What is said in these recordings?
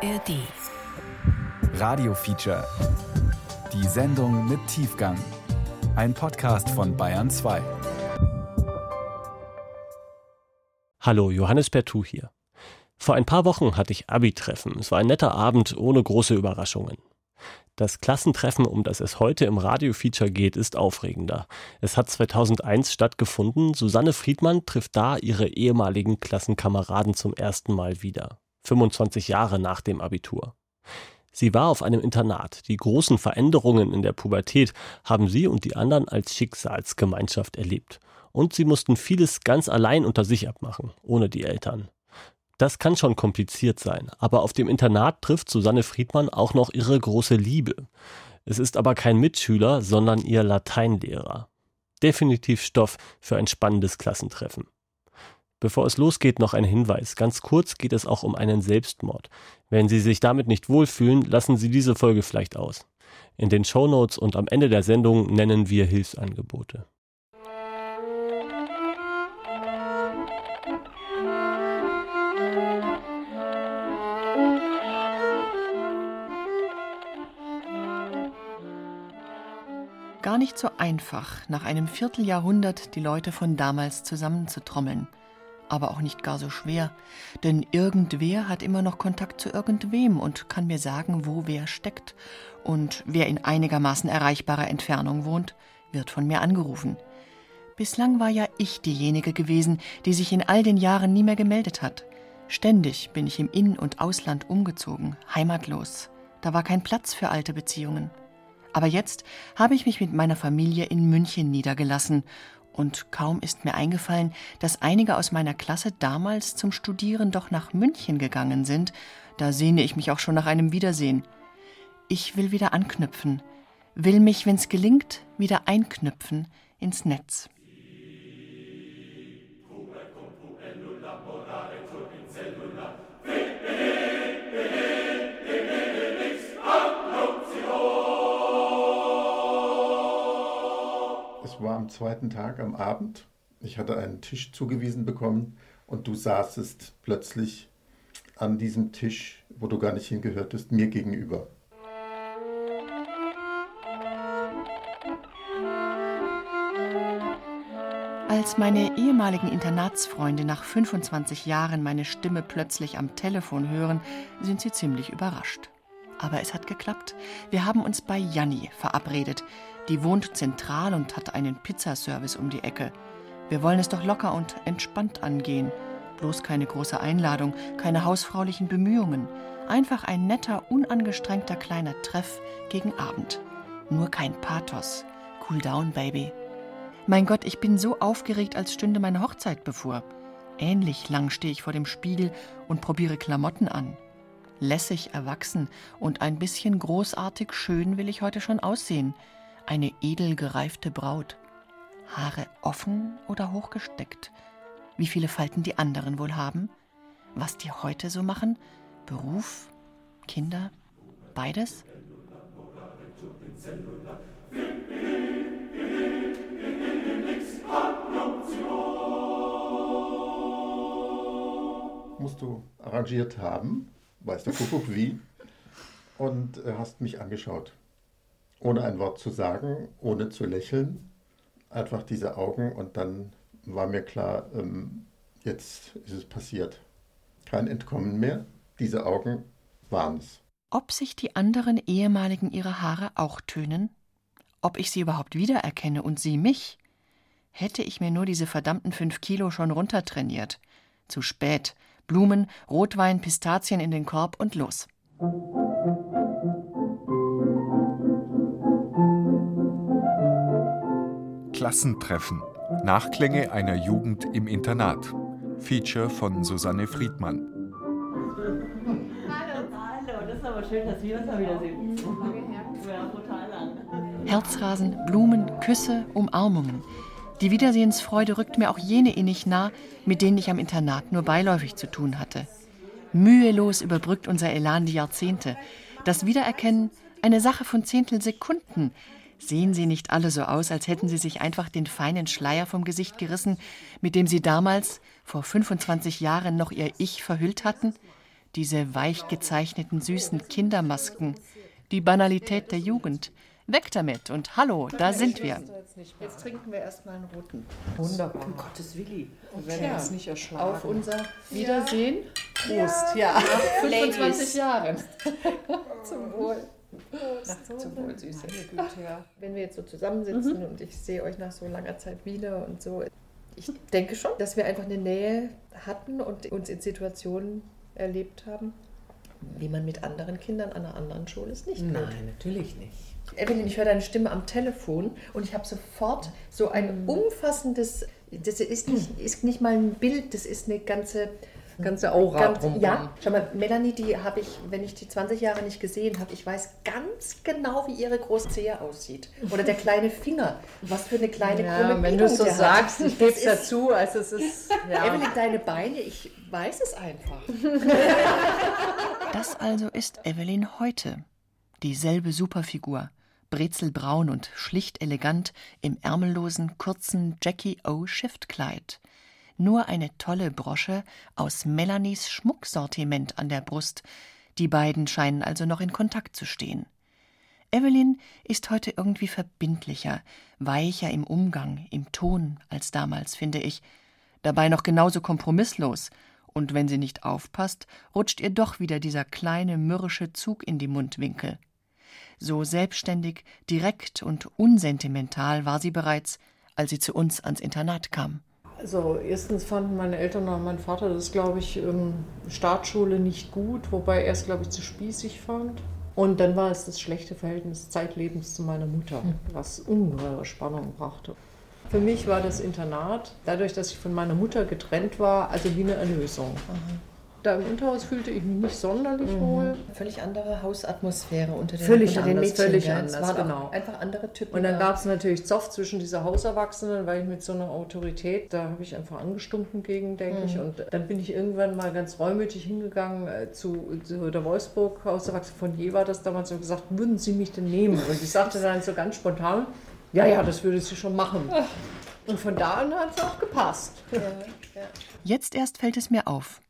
ARD. Radio Feature. Die Sendung mit Tiefgang. Ein Podcast von Bayern 2. Hallo, Johannes Pertu hier. Vor ein paar Wochen hatte ich Abi-Treffen. Es war ein netter Abend ohne große Überraschungen. Das Klassentreffen, um das es heute im Radio-Feature geht, ist aufregender. Es hat 2001 stattgefunden. Susanne Friedmann trifft da ihre ehemaligen Klassenkameraden zum ersten Mal wieder. 25 Jahre nach dem Abitur. Sie war auf einem Internat. Die großen Veränderungen in der Pubertät haben sie und die anderen als Schicksalsgemeinschaft erlebt. Und sie mussten vieles ganz allein unter sich abmachen, ohne die Eltern. Das kann schon kompliziert sein, aber auf dem Internat trifft Susanne Friedmann auch noch ihre große Liebe. Es ist aber kein Mitschüler, sondern ihr Lateinlehrer. Definitiv Stoff für ein spannendes Klassentreffen. Bevor es losgeht, noch ein Hinweis. Ganz kurz geht es auch um einen Selbstmord. Wenn Sie sich damit nicht wohlfühlen, lassen Sie diese Folge vielleicht aus. In den Shownotes und am Ende der Sendung nennen wir Hilfsangebote. Gar nicht so einfach, nach einem Vierteljahrhundert die Leute von damals zusammenzutrommeln. Aber auch nicht gar so schwer, denn irgendwer hat immer noch Kontakt zu irgendwem und kann mir sagen, wo wer steckt. Und wer in einigermaßen erreichbarer Entfernung wohnt, wird von mir angerufen. Bislang war ja ich diejenige gewesen, die sich in all den Jahren nie mehr gemeldet hat. Ständig bin ich im In- und Ausland umgezogen, heimatlos. Da war kein Platz für alte Beziehungen. Aber jetzt habe ich mich mit meiner Familie in München niedergelassen und kaum ist mir eingefallen, dass einige aus meiner Klasse damals zum Studieren doch nach München gegangen sind, da sehne ich mich auch schon nach einem Wiedersehen. Ich will wieder anknüpfen, will mich, wenn's gelingt, wieder einknüpfen ins Netz. Zweiten Tag am Abend. Ich hatte einen Tisch zugewiesen bekommen und du saßest plötzlich an diesem Tisch, wo du gar nicht hingehörtest, mir gegenüber. Als meine ehemaligen Internatsfreunde nach 25 Jahren meine Stimme plötzlich am Telefon hören, sind sie ziemlich überrascht. Aber es hat geklappt. Wir haben uns bei Janni verabredet. Die wohnt zentral und hat einen Pizzaservice um die Ecke. Wir wollen es doch locker und entspannt angehen. Bloß keine große Einladung, keine hausfraulichen Bemühungen. Einfach ein netter, unangestrengter kleiner Treff gegen Abend. Nur kein Pathos. Cool down, Baby. Mein Gott, ich bin so aufgeregt, als stünde meine Hochzeit bevor. Ähnlich lang stehe ich vor dem Spiegel und probiere Klamotten an. Lässig erwachsen und ein bisschen großartig schön will ich heute schon aussehen eine edel gereifte Braut. Haare offen oder hochgesteckt? Wie viele Falten die anderen wohl haben? Was die heute so machen? Beruf? Kinder? Beides? Musst du arrangiert haben, weiß der Kuckuck wie, und äh, hast mich angeschaut ohne ein Wort zu sagen, ohne zu lächeln. Einfach diese Augen und dann war mir klar, ähm, jetzt ist es passiert. Kein Entkommen mehr. Diese Augen waren es. Ob sich die anderen ehemaligen ihre Haare auch tönen? Ob ich sie überhaupt wiedererkenne und sie mich? Hätte ich mir nur diese verdammten fünf Kilo schon runtertrainiert. Zu spät. Blumen, Rotwein, Pistazien in den Korb und los. Klassentreffen. Nachklänge einer Jugend im Internat. Feature von Susanne Friedmann. Hallo. Hallo, das ist aber schön, dass wir uns mal wiedersehen. Herzrasen, Blumen, Küsse, Umarmungen. Die Wiedersehensfreude rückt mir auch jene innig nah, mit denen ich am Internat nur beiläufig zu tun hatte. Mühelos überbrückt unser Elan die Jahrzehnte. Das Wiedererkennen eine Sache von Zehntelsekunden, Sehen Sie nicht alle so aus, als hätten Sie sich einfach den feinen Schleier vom Gesicht gerissen, mit dem Sie damals, vor 25 Jahren, noch Ihr Ich verhüllt hatten? Diese weich gezeichneten süßen Kindermasken, die Banalität der Jugend. Weg damit und hallo, da sind wir. Jetzt trinken wir erstmal einen roten. Wunderbar. Um Gottes Willi. Wir werden uns nicht erschlagen. Auf unser Wiedersehen. Prost. Ja, Ja. 25 Jahren. Zum Wohl. Ach, zum Wohl, Süße. Güte, ja. Wenn wir jetzt so zusammensitzen und ich sehe euch nach so langer Zeit wieder und so, ich denke schon, dass wir einfach eine Nähe hatten und uns in Situationen erlebt haben, wie man mit anderen Kindern an einer anderen Schule es nicht tut. Nein, natürlich nicht. Evelyn, ich höre deine Stimme am Telefon und ich habe sofort so ein umfassendes, das ist nicht, ist nicht mal ein Bild, das ist eine ganze Ganze Aura Ganz, drumherum. ja, schau mal, Melanie, die habe ich, wenn ich die 20 Jahre nicht gesehen habe, ich weiß ganz genau, wie ihre große Zehe aussieht. Oder der kleine Finger, was für eine kleine Ja, krumme wenn du es so sagst, hat. ich gebe es dazu, also es ist, ja. Evelyn, deine Beine, ich weiß es einfach. Das also ist Evelyn heute. Dieselbe Superfigur, brezelbraun und schlicht elegant im ärmellosen, kurzen Jackie O. Shiftkleid. Nur eine tolle Brosche aus Melanies Schmucksortiment an der Brust. Die beiden scheinen also noch in Kontakt zu stehen. Evelyn ist heute irgendwie verbindlicher, weicher im Umgang, im Ton als damals, finde ich. Dabei noch genauso kompromisslos. Und wenn sie nicht aufpasst, rutscht ihr doch wieder dieser kleine mürrische Zug in die Mundwinkel. So selbstständig, direkt und unsentimental war sie bereits, als sie zu uns ans Internat kam. Also erstens fanden meine Eltern und mein Vater das, glaube ich, ähm, Startschule nicht gut, wobei er es, glaube ich, zu spießig fand. Und dann war es das schlechte Verhältnis zeitlebens zu meiner Mutter, was ungeheure Spannung brachte. Für mich war das Internat, dadurch, dass ich von meiner Mutter getrennt war, also wie eine Erlösung. Da im Unterhaus fühlte ich mich nicht sonderlich wohl. Völlig andere Hausatmosphäre unter den, Völlig unter den Mädchen. völlig? Es anders, waren genau. einfach andere Typen. Und dann da. gab es natürlich Zoff zwischen dieser Hauserwachsenen, weil ich mit so einer Autorität, da habe ich einfach angestunken gegen, denke ich. Und dann bin ich irgendwann mal ganz reumütig hingegangen äh, zu, zu der Wolfsburg Hauserwachsenen von Je war das damals und gesagt, würden Sie mich denn nehmen? Und ich sagte dann so ganz spontan, ja, ja, das würde sie schon machen. Und von da an hat es auch gepasst. Jetzt erst fällt es mir auf.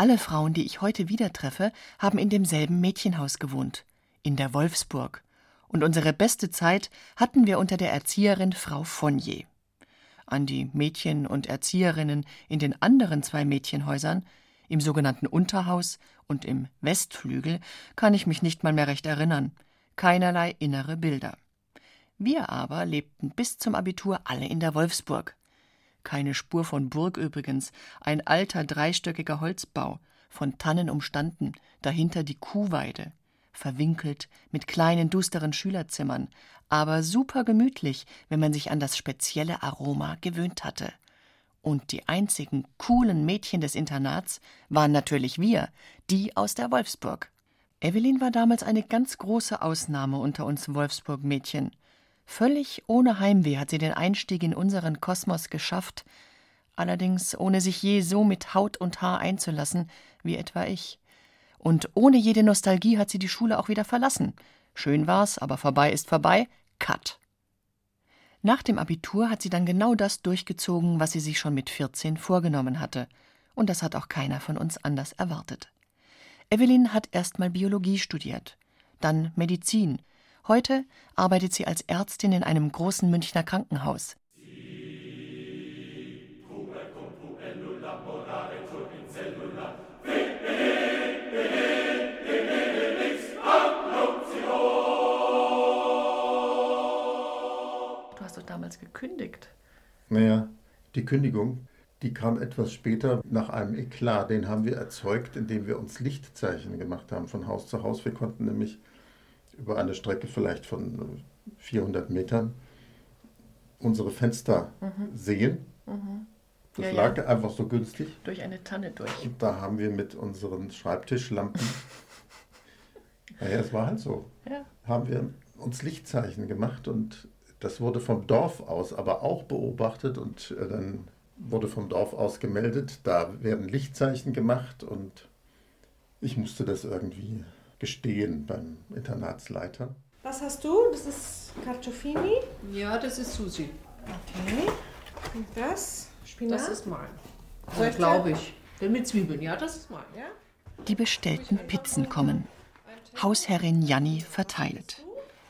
Alle Frauen, die ich heute wieder treffe, haben in demselben Mädchenhaus gewohnt, in der Wolfsburg. Und unsere beste Zeit hatten wir unter der Erzieherin Frau Fonnier. An die Mädchen und Erzieherinnen in den anderen zwei Mädchenhäusern, im sogenannten Unterhaus und im Westflügel, kann ich mich nicht mal mehr recht erinnern. Keinerlei innere Bilder. Wir aber lebten bis zum Abitur alle in der Wolfsburg. Keine Spur von Burg übrigens, ein alter dreistöckiger Holzbau, von Tannen umstanden, dahinter die Kuhweide, verwinkelt mit kleinen dusteren Schülerzimmern, aber super gemütlich, wenn man sich an das spezielle Aroma gewöhnt hatte. Und die einzigen coolen Mädchen des Internats waren natürlich wir, die aus der Wolfsburg. Evelyn war damals eine ganz große Ausnahme unter uns Wolfsburg-Mädchen. Völlig ohne Heimweh hat sie den Einstieg in unseren Kosmos geschafft, allerdings ohne sich je so mit Haut und Haar einzulassen wie etwa ich. Und ohne jede Nostalgie hat sie die Schule auch wieder verlassen. Schön war's, aber vorbei ist vorbei. Cut. Nach dem Abitur hat sie dann genau das durchgezogen, was sie sich schon mit 14 vorgenommen hatte. Und das hat auch keiner von uns anders erwartet. Evelyn hat erst mal Biologie studiert, dann Medizin. Heute arbeitet sie als Ärztin in einem großen Münchner Krankenhaus. Du hast doch damals gekündigt. Naja, die Kündigung, die kam etwas später nach einem Eklat. Den haben wir erzeugt, indem wir uns Lichtzeichen gemacht haben von Haus zu Haus. Wir konnten nämlich über eine Strecke vielleicht von 400 Metern unsere Fenster sehen. Das Mhm. Ja, ja. lag einfach so günstig. Durch eine Tanne durch. Und da haben wir mit unseren Schreibtischlampen, naja, es war halt so, Ja. haben wir uns Lichtzeichen gemacht und das wurde vom Dorf aus aber auch beobachtet und äh, dann wurde vom Dorf aus gemeldet, da werden Lichtzeichen gemacht und ich musste das irgendwie gestehen beim Internatsleiter. Was hast du? Das ist Carciofini. Ja, das ist Susi. Okay. Und das? Spinat? Das ist mein. Soll ich glaube ich. Der mit Zwiebeln, ja, das ist mein. Ja? Die bestellten Pizzen kommen. Hausherrin Janni verteilt.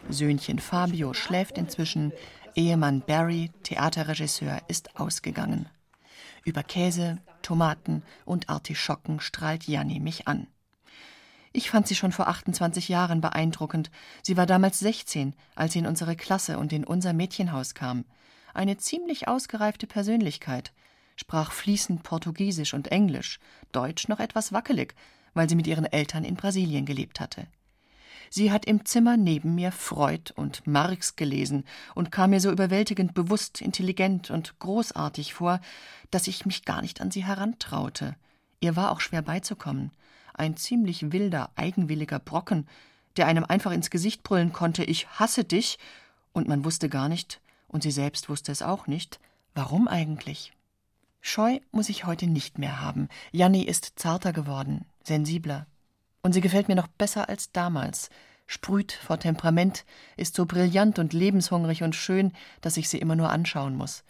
Söhnchen Fabio schläft inzwischen, Ehemann Barry, Theaterregisseur, ist ausgegangen. Über Käse, Tomaten und Artischocken strahlt Janni mich an. Ich fand sie schon vor 28 Jahren beeindruckend. Sie war damals 16, als sie in unsere Klasse und in unser Mädchenhaus kam. Eine ziemlich ausgereifte Persönlichkeit, sprach fließend Portugiesisch und Englisch, Deutsch noch etwas wackelig, weil sie mit ihren Eltern in Brasilien gelebt hatte. Sie hat im Zimmer neben mir Freud und Marx gelesen und kam mir so überwältigend bewusst, intelligent und großartig vor, dass ich mich gar nicht an sie herantraute. Ihr war auch schwer beizukommen. Ein ziemlich wilder, eigenwilliger Brocken, der einem einfach ins Gesicht brüllen konnte, ich hasse dich, und man wusste gar nicht, und sie selbst wusste es auch nicht, warum eigentlich. Scheu muss ich heute nicht mehr haben. Janni ist zarter geworden, sensibler, und sie gefällt mir noch besser als damals, sprüht vor Temperament, ist so brillant und lebenshungrig und schön, dass ich sie immer nur anschauen muss.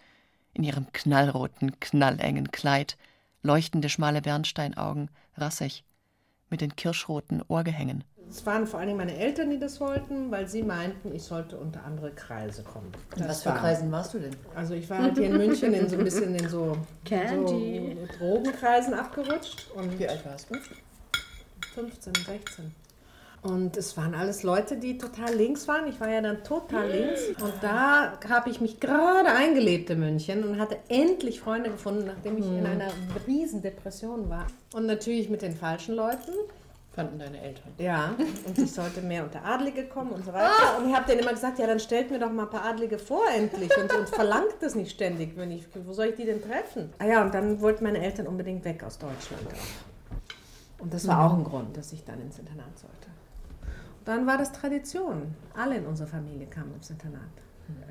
In ihrem knallroten, knallengen Kleid, leuchtende schmale Bernsteinaugen, rassig, mit den kirschroten Ohrgehängen. Es waren vor allen Dingen meine Eltern, die das wollten, weil sie meinten, ich sollte unter andere Kreise kommen. In was für Kreisen warst du denn? Also ich war halt hier in München in so ein bisschen in so, Candy. so Drogenkreisen abgerutscht. Und Wie alt warst du? 15, 16. Und es waren alles Leute, die total links waren. Ich war ja dann total links. Und da habe ich mich gerade eingelebt in München und hatte endlich Freunde gefunden, nachdem ich in einer riesen Depression war. Und natürlich mit den falschen Leuten. Fanden deine Eltern. Ja, und ich sollte mehr unter Adlige kommen und so weiter. Und ich habe denen immer gesagt, ja, dann stellt mir doch mal ein paar Adlige vor endlich und, und verlangt das nicht ständig. Wenn ich, wo soll ich die denn treffen? Ah ja, und dann wollten meine Eltern unbedingt weg aus Deutschland. Und das war auch ein Grund, dass ich dann ins Internat sollte. Dann war das Tradition. Alle in unserer Familie kamen ins Internat.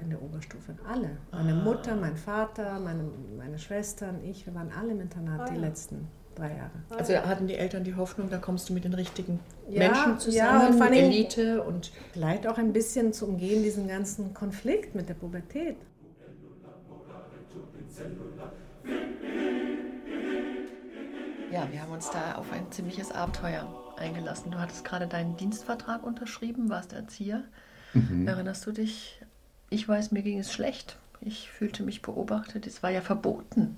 In der Oberstufe. Alle. Meine Mutter, mein Vater, meine, meine Schwestern, ich, wir waren alle im Internat die letzten drei Jahre. Also hatten die Eltern die Hoffnung, da kommst du mit den richtigen Ja, Menschen ja, zusammen, und vor allem- Elite und Vielleicht auch ein bisschen zu umgehen, diesen ganzen Konflikt mit der Pubertät. Ja, wir haben uns da auf ein ziemliches Abenteuer eingelassen. Du hattest gerade deinen Dienstvertrag unterschrieben, warst Erzieher. Erinnerst du dich? Ich weiß, mir ging es schlecht. Ich fühlte mich beobachtet. Es war ja verboten.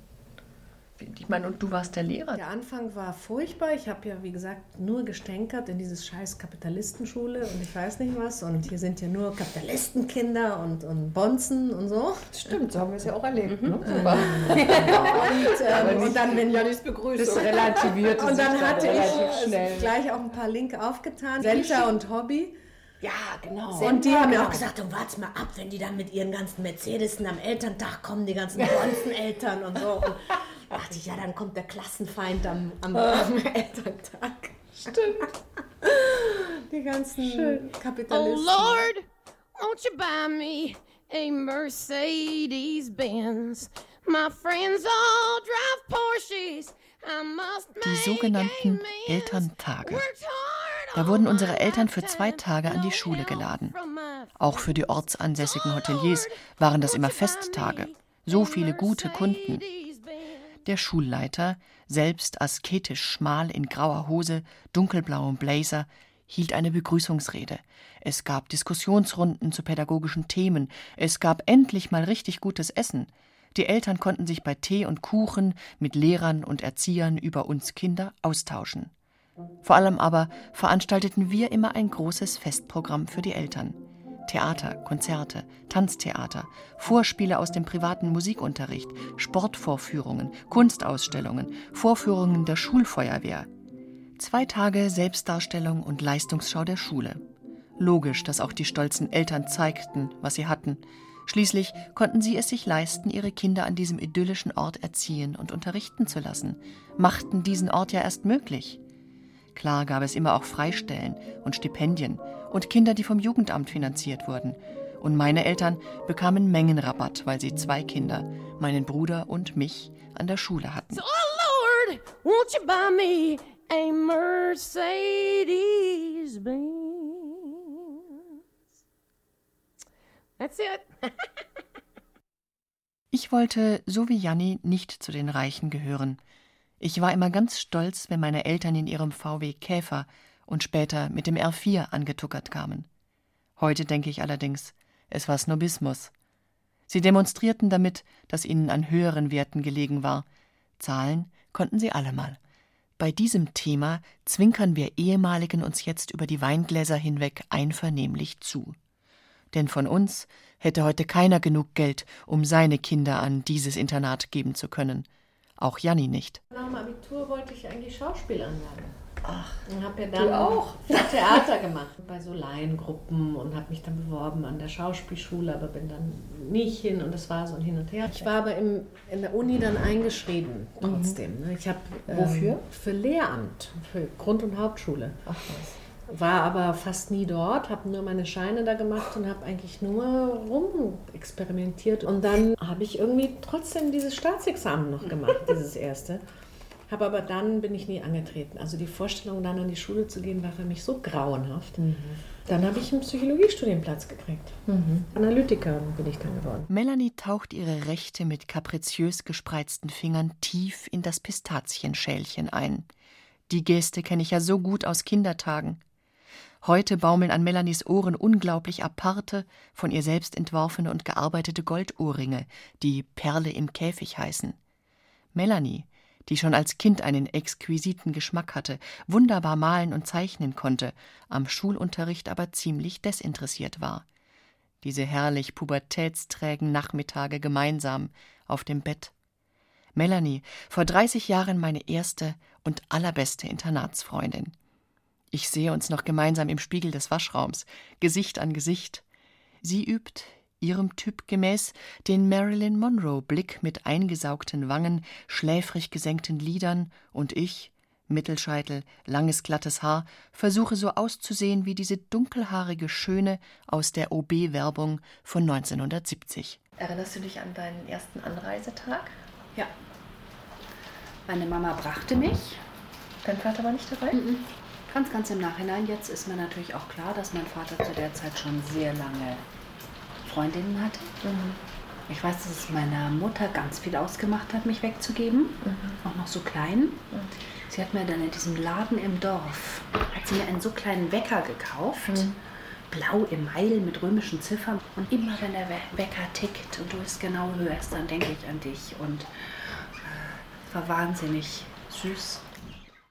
Ich meine, und du warst der Lehrer. Der Anfang war furchtbar. Ich habe ja, wie gesagt, nur gestänkert in dieses scheiß Kapitalistenschule und ich weiß nicht was. Und hier sind ja nur Kapitalistenkinder und, und Bonzen und so. stimmt, so haben wir es ja auch erlebt. Ne? Super. Und, ähm, und dann, wenn Janis Begrüßung. Das relativierte Und dann hatte ich schnell. gleich auch ein paar Linke aufgetan. Center und Hobby. Ja, genau. Und die haben mir auch gesagt, du warte mal ab, wenn die dann mit ihren ganzen Mercedesen am Elterntag kommen, die ganzen Bonzeneltern und so. Dachte ich, ja, dann kommt der Klassenfeind am, am, am Elterntag. Stimmt. die ganzen Oh Kapitalisten. Lord, won't you buy me a Mercedes Benz? My friends all drive Porsches. I must Die sogenannten. Elterntage. Da wurden unsere Eltern für zwei Tage an die Schule geladen. Auch für die ortsansässigen Hoteliers waren das immer Festtage. So viele gute Kunden. Der Schulleiter, selbst asketisch schmal in grauer Hose, dunkelblauem Blazer, hielt eine Begrüßungsrede. Es gab Diskussionsrunden zu pädagogischen Themen. Es gab endlich mal richtig gutes Essen. Die Eltern konnten sich bei Tee und Kuchen mit Lehrern und Erziehern über uns Kinder austauschen. Vor allem aber veranstalteten wir immer ein großes Festprogramm für die Eltern. Theater, Konzerte, Tanztheater, Vorspiele aus dem privaten Musikunterricht, Sportvorführungen, Kunstausstellungen, Vorführungen der Schulfeuerwehr. Zwei Tage Selbstdarstellung und Leistungsschau der Schule. Logisch, dass auch die stolzen Eltern zeigten, was sie hatten. Schließlich konnten sie es sich leisten, ihre Kinder an diesem idyllischen Ort erziehen und unterrichten zu lassen, machten diesen Ort ja erst möglich. Klar gab es immer auch Freistellen und Stipendien und Kinder, die vom Jugendamt finanziert wurden. Und meine Eltern bekamen Mengenrabatt, weil sie zwei Kinder, meinen Bruder und mich, an der Schule hatten. So, oh Lord, won't you buy me a Mercedes Benz? That's it. Ich wollte, so wie Janni, nicht zu den Reichen gehören. Ich war immer ganz stolz, wenn meine Eltern in ihrem VW Käfer und später mit dem R4 angetuckert kamen. Heute denke ich allerdings, es war Snobismus. Sie demonstrierten damit, dass ihnen an höheren Werten gelegen war. Zahlen konnten sie allemal. Bei diesem Thema zwinkern wir Ehemaligen uns jetzt über die Weingläser hinweg einvernehmlich zu. Denn von uns hätte heute keiner genug Geld, um seine Kinder an dieses Internat geben zu können. Auch Janni nicht. Nach dem Abitur wollte ich eigentlich Schauspielern werden. Ach, Und habe ja dann auch? Theater gemacht bei so Laiengruppen und habe mich dann beworben an der Schauspielschule, aber bin dann nicht hin und das war so ein Hin und Her. Ich war aber im, in der Uni dann eingeschrieben trotzdem. ne? Ich habe Wofür? Ähm, für Lehramt, für Grund- und Hauptschule. ach was. War aber fast nie dort, habe nur meine Scheine da gemacht und habe eigentlich nur rumexperimentiert. Und dann habe ich irgendwie trotzdem dieses Staatsexamen noch gemacht, dieses erste. Habe aber dann bin ich nie angetreten. Also die Vorstellung, dann an die Schule zu gehen, war für mich so grauenhaft. Dann habe ich einen Psychologiestudienplatz gekriegt. Analytikerin bin ich dann geworden. Melanie taucht ihre Rechte mit kapriziös gespreizten Fingern tief in das Pistazienschälchen ein. Die Geste kenne ich ja so gut aus Kindertagen. Heute baumeln an Melanies Ohren unglaublich aparte, von ihr selbst entworfene und gearbeitete Goldohrringe, die Perle im Käfig heißen. Melanie, die schon als Kind einen exquisiten Geschmack hatte, wunderbar malen und zeichnen konnte, am Schulunterricht aber ziemlich desinteressiert war. Diese herrlich pubertätsträgen Nachmittage gemeinsam auf dem Bett. Melanie, vor 30 Jahren meine erste und allerbeste Internatsfreundin. Ich sehe uns noch gemeinsam im Spiegel des Waschraums, Gesicht an Gesicht. Sie übt, ihrem Typ gemäß, den Marilyn Monroe-Blick mit eingesaugten Wangen, schläfrig gesenkten Lidern, und ich, Mittelscheitel, langes glattes Haar, versuche so auszusehen wie diese dunkelhaarige Schöne aus der OB-Werbung von 1970. Erinnerst du dich an deinen ersten Anreisetag? Ja. Meine Mama brachte mich. Dein Vater war nicht dabei? Ganz, ganz im Nachhinein. Jetzt ist mir natürlich auch klar, dass mein Vater zu der Zeit schon sehr lange Freundinnen hatte. Ich weiß, dass es meiner Mutter ganz viel ausgemacht hat, mich wegzugeben. Auch noch so klein. Sie hat mir dann in diesem Laden im Dorf, hat sie mir einen so kleinen Wecker gekauft. Blau Email mit römischen Ziffern. Und immer wenn der We- Wecker tickt und du es genau hörst, dann denke ich an dich. Und äh, es war wahnsinnig süß.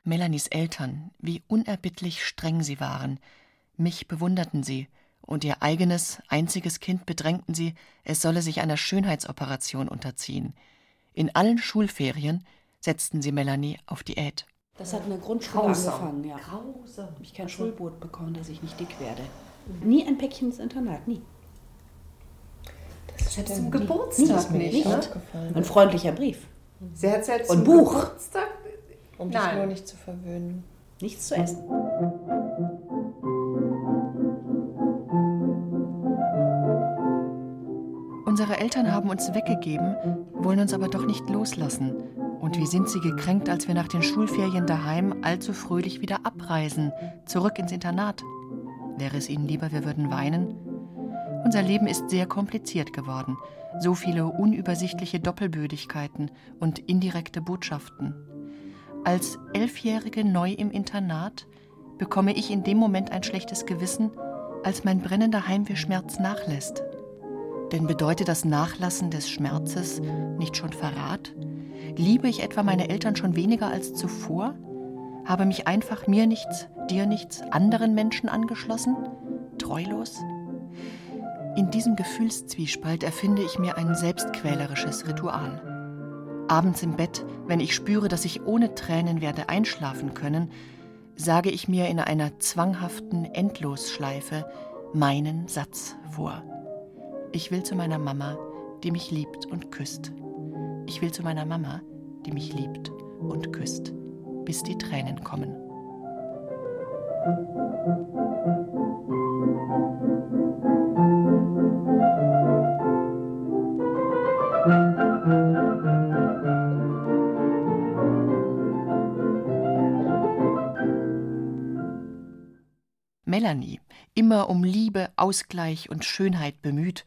Melanies Eltern, wie unerbittlich streng sie waren. Mich bewunderten sie, und ihr eigenes, einziges Kind bedrängten sie, es solle sich einer Schönheitsoperation unterziehen. In allen Schulferien setzten sie Melanie auf Diät. Das hat in der Grundschule Grausam. angefangen, ja. Grausam. Habe ich kein Schulbrot bekommen, dass ich nicht dick werde. Nie ein Päckchen ins Internat, nie. Selbst zum. Geburtstag Das nicht, nicht ne? aufgefallen. Ein freundlicher Brief. Sie hat selbst Und zum Buch. Geburtstag Um dich Nein. nur nicht zu verwöhnen. Nichts zu essen. Unsere Eltern haben uns weggegeben, wollen uns aber doch nicht loslassen. Und wie sind sie gekränkt, als wir nach den Schulferien daheim allzu fröhlich wieder abreisen, zurück ins Internat. Wäre es ihnen lieber, wir würden weinen? Unser Leben ist sehr kompliziert geworden. So viele unübersichtliche Doppelbödigkeiten und indirekte Botschaften. Als Elfjährige neu im Internat bekomme ich in dem Moment ein schlechtes Gewissen, als mein brennender Heimwehschmerz nachlässt. Denn bedeutet das Nachlassen des Schmerzes nicht schon Verrat? Liebe ich etwa meine Eltern schon weniger als zuvor? Habe mich einfach mir nichts, dir nichts, anderen Menschen angeschlossen? Treulos? In diesem Gefühlszwiespalt erfinde ich mir ein selbstquälerisches Ritual. Abends im Bett, wenn ich spüre, dass ich ohne Tränen werde einschlafen können, sage ich mir in einer zwanghaften Endlosschleife meinen Satz vor. Ich will zu meiner Mama, die mich liebt und küsst. Ich will zu meiner Mama, die mich liebt und küsst, bis die Tränen kommen. Melanie, immer um Liebe, Ausgleich und Schönheit bemüht,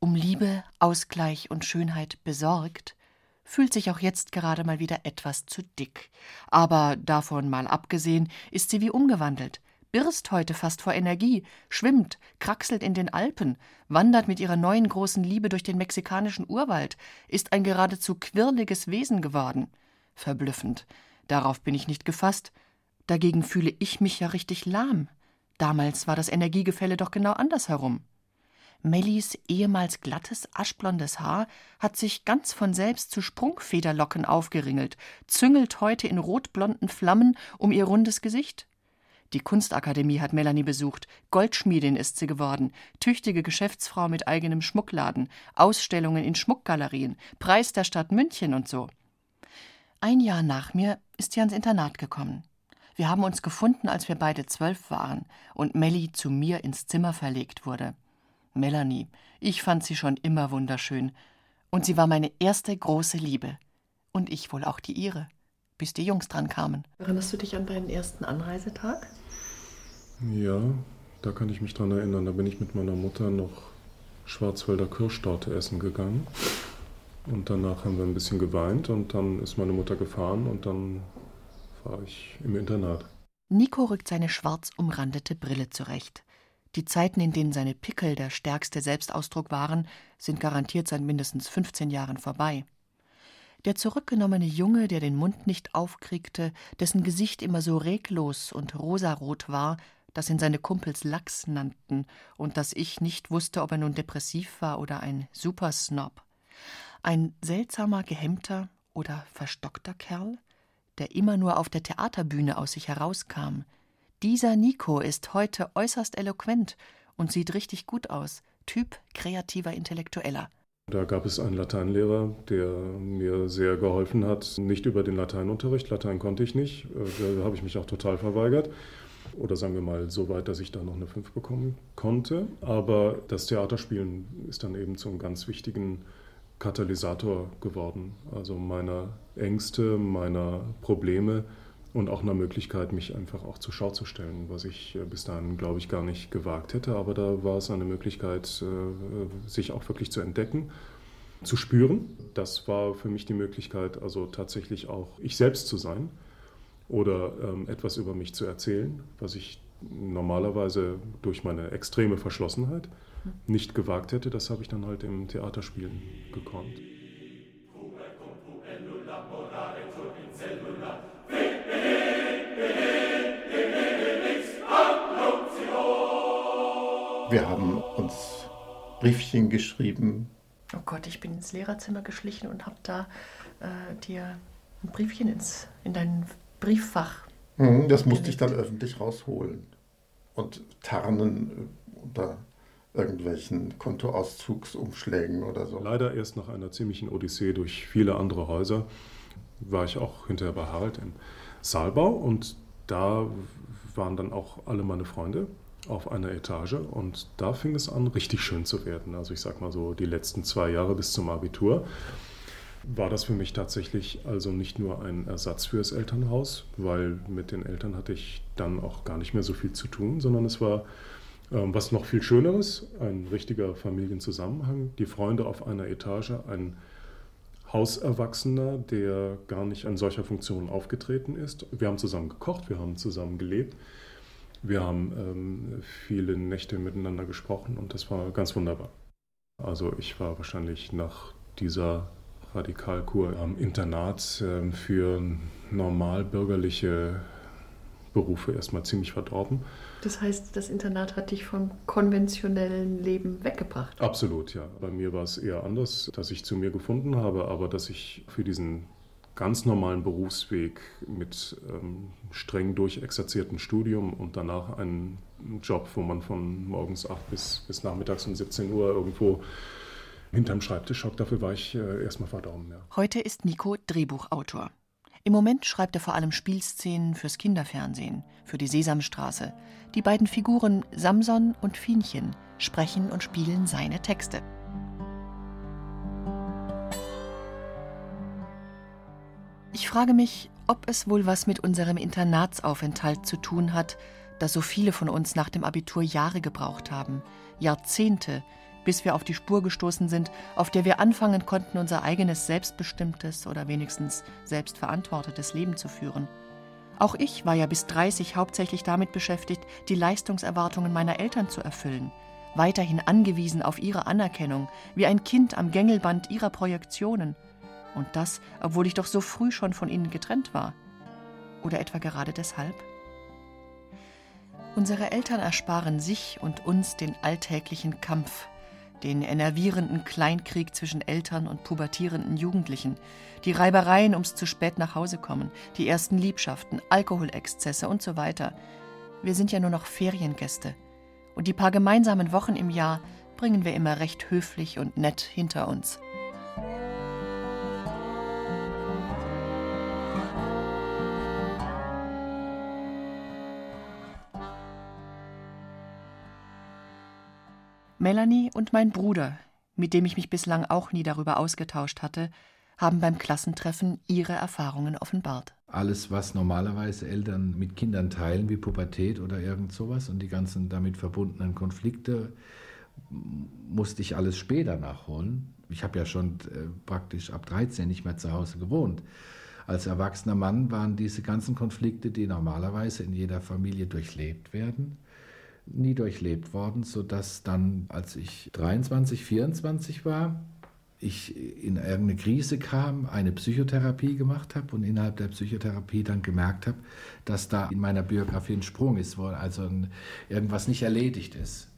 um Liebe, Ausgleich und Schönheit besorgt, fühlt sich auch jetzt gerade mal wieder etwas zu dick. Aber davon mal abgesehen, ist sie wie umgewandelt, birst heute fast vor Energie, schwimmt, kraxelt in den Alpen, wandert mit ihrer neuen großen Liebe durch den mexikanischen Urwald, ist ein geradezu quirliges Wesen geworden. Verblüffend. Darauf bin ich nicht gefasst. Dagegen fühle ich mich ja richtig lahm. Damals war das Energiegefälle doch genau andersherum. Mellies ehemals glattes, aschblondes Haar hat sich ganz von selbst zu Sprungfederlocken aufgeringelt, züngelt heute in rotblonden Flammen um ihr rundes Gesicht. Die Kunstakademie hat Melanie besucht, Goldschmiedin ist sie geworden, tüchtige Geschäftsfrau mit eigenem Schmuckladen, Ausstellungen in Schmuckgalerien, Preis der Stadt München und so. Ein Jahr nach mir ist sie ans Internat gekommen. Wir haben uns gefunden, als wir beide zwölf waren und Melly zu mir ins Zimmer verlegt wurde. Melanie, ich fand sie schon immer wunderschön. Und sie war meine erste große Liebe. Und ich wohl auch die ihre, bis die Jungs dran kamen. Erinnerst du dich an deinen ersten Anreisetag? Ja, da kann ich mich dran erinnern. Da bin ich mit meiner Mutter noch Schwarzwälder Kirschtorte essen gegangen. Und danach haben wir ein bisschen geweint und dann ist meine Mutter gefahren und dann war ich im Internat. Nico rückt seine schwarz umrandete Brille zurecht. Die Zeiten, in denen seine Pickel der stärkste Selbstausdruck waren, sind garantiert seit mindestens 15 Jahren vorbei. Der zurückgenommene Junge, der den Mund nicht aufkriegte, dessen Gesicht immer so reglos und rosarot war, das ihn seine Kumpels Lachs nannten und dass ich nicht wusste, ob er nun depressiv war oder ein Supersnob. Ein seltsamer, gehemmter oder verstockter Kerl, der immer nur auf der Theaterbühne aus sich herauskam, dieser Nico ist heute äußerst eloquent und sieht richtig gut aus. Typ kreativer Intellektueller. Da gab es einen Lateinlehrer, der mir sehr geholfen hat. Nicht über den Lateinunterricht, Latein konnte ich nicht. Äh, da habe ich mich auch total verweigert. Oder sagen wir mal so weit, dass ich da noch eine 5 bekommen konnte. Aber das Theaterspielen ist dann eben zum ganz wichtigen Katalysator geworden. Also meiner Ängste, meiner Probleme und auch einer Möglichkeit, mich einfach auch zur Schau zu stellen, was ich äh, bis dahin, glaube ich, gar nicht gewagt hätte. Aber da war es eine Möglichkeit, äh, sich auch wirklich zu entdecken, zu spüren. Das war für mich die Möglichkeit, also tatsächlich auch ich selbst zu sein oder ähm, etwas über mich zu erzählen, was ich normalerweise durch meine extreme Verschlossenheit nicht gewagt hätte. Das habe ich dann halt im Theaterspielen gekonnt. Wir haben uns Briefchen geschrieben. Oh Gott, ich bin ins Lehrerzimmer geschlichen und habe da äh, dir ein Briefchen ins, in dein Brieffach. Mhm, das musste ich dann öffentlich rausholen und tarnen unter irgendwelchen Kontoauszugsumschlägen oder so. Leider erst nach einer ziemlichen Odyssee durch viele andere Häuser war ich auch hinterher bei Harald im Saalbau und da waren dann auch alle meine Freunde auf einer Etage und da fing es an, richtig schön zu werden. Also ich sag mal so, die letzten zwei Jahre bis zum Abitur war das für mich tatsächlich also nicht nur ein Ersatz für das Elternhaus, weil mit den Eltern hatte ich dann auch gar nicht mehr so viel zu tun, sondern es war was noch viel Schöneres, ein richtiger Familienzusammenhang, die Freunde auf einer Etage, ein Hauserwachsener, der gar nicht in solcher Funktion aufgetreten ist. Wir haben zusammen gekocht, wir haben zusammen gelebt. Wir haben ähm, viele Nächte miteinander gesprochen und das war ganz wunderbar. Also ich war wahrscheinlich nach dieser Radikalkur am Internat äh, für normalbürgerliche Berufe erstmal ziemlich verdorben. Das heißt, das Internat hat dich vom konventionellen Leben weggebracht? Absolut, ja. Bei mir war es eher anders, dass ich zu mir gefunden habe, aber dass ich für diesen ganz normalen Berufsweg mit ähm, streng durchexerziertem Studium und danach einen Job, wo man von morgens 8 bis, bis nachmittags um 17 Uhr irgendwo hinterm Schreibtisch hockt. Dafür war ich äh, erstmal verdorben. Ja. Heute ist Nico Drehbuchautor. Im Moment schreibt er vor allem Spielszenen fürs Kinderfernsehen, für die Sesamstraße. Die beiden Figuren Samson und Fienchen sprechen und spielen seine Texte. Ich frage mich, ob es wohl was mit unserem Internatsaufenthalt zu tun hat, dass so viele von uns nach dem Abitur Jahre gebraucht haben, Jahrzehnte, bis wir auf die Spur gestoßen sind, auf der wir anfangen konnten, unser eigenes selbstbestimmtes oder wenigstens selbstverantwortetes Leben zu führen. Auch ich war ja bis 30 hauptsächlich damit beschäftigt, die Leistungserwartungen meiner Eltern zu erfüllen, weiterhin angewiesen auf ihre Anerkennung, wie ein Kind am Gängelband ihrer Projektionen. Und das, obwohl ich doch so früh schon von ihnen getrennt war. Oder etwa gerade deshalb? Unsere Eltern ersparen sich und uns den alltäglichen Kampf, den enervierenden Kleinkrieg zwischen Eltern und pubertierenden Jugendlichen, die Reibereien ums zu spät nach Hause kommen, die ersten Liebschaften, Alkoholexzesse und so weiter. Wir sind ja nur noch Feriengäste. Und die paar gemeinsamen Wochen im Jahr bringen wir immer recht höflich und nett hinter uns. Melanie und mein Bruder, mit dem ich mich bislang auch nie darüber ausgetauscht hatte, haben beim Klassentreffen ihre Erfahrungen offenbart. Alles, was normalerweise Eltern mit Kindern teilen, wie Pubertät oder irgend sowas und die ganzen damit verbundenen Konflikte, musste ich alles später nachholen. Ich habe ja schon äh, praktisch ab 13 nicht mehr zu Hause gewohnt. Als erwachsener Mann waren diese ganzen Konflikte, die normalerweise in jeder Familie durchlebt werden, nie durchlebt worden, sodass dann, als ich 23, 24 war, ich in irgendeine Krise kam, eine Psychotherapie gemacht habe und innerhalb der Psychotherapie dann gemerkt habe, dass da in meiner Biografie ein Sprung ist, wo also ein, irgendwas nicht erledigt ist.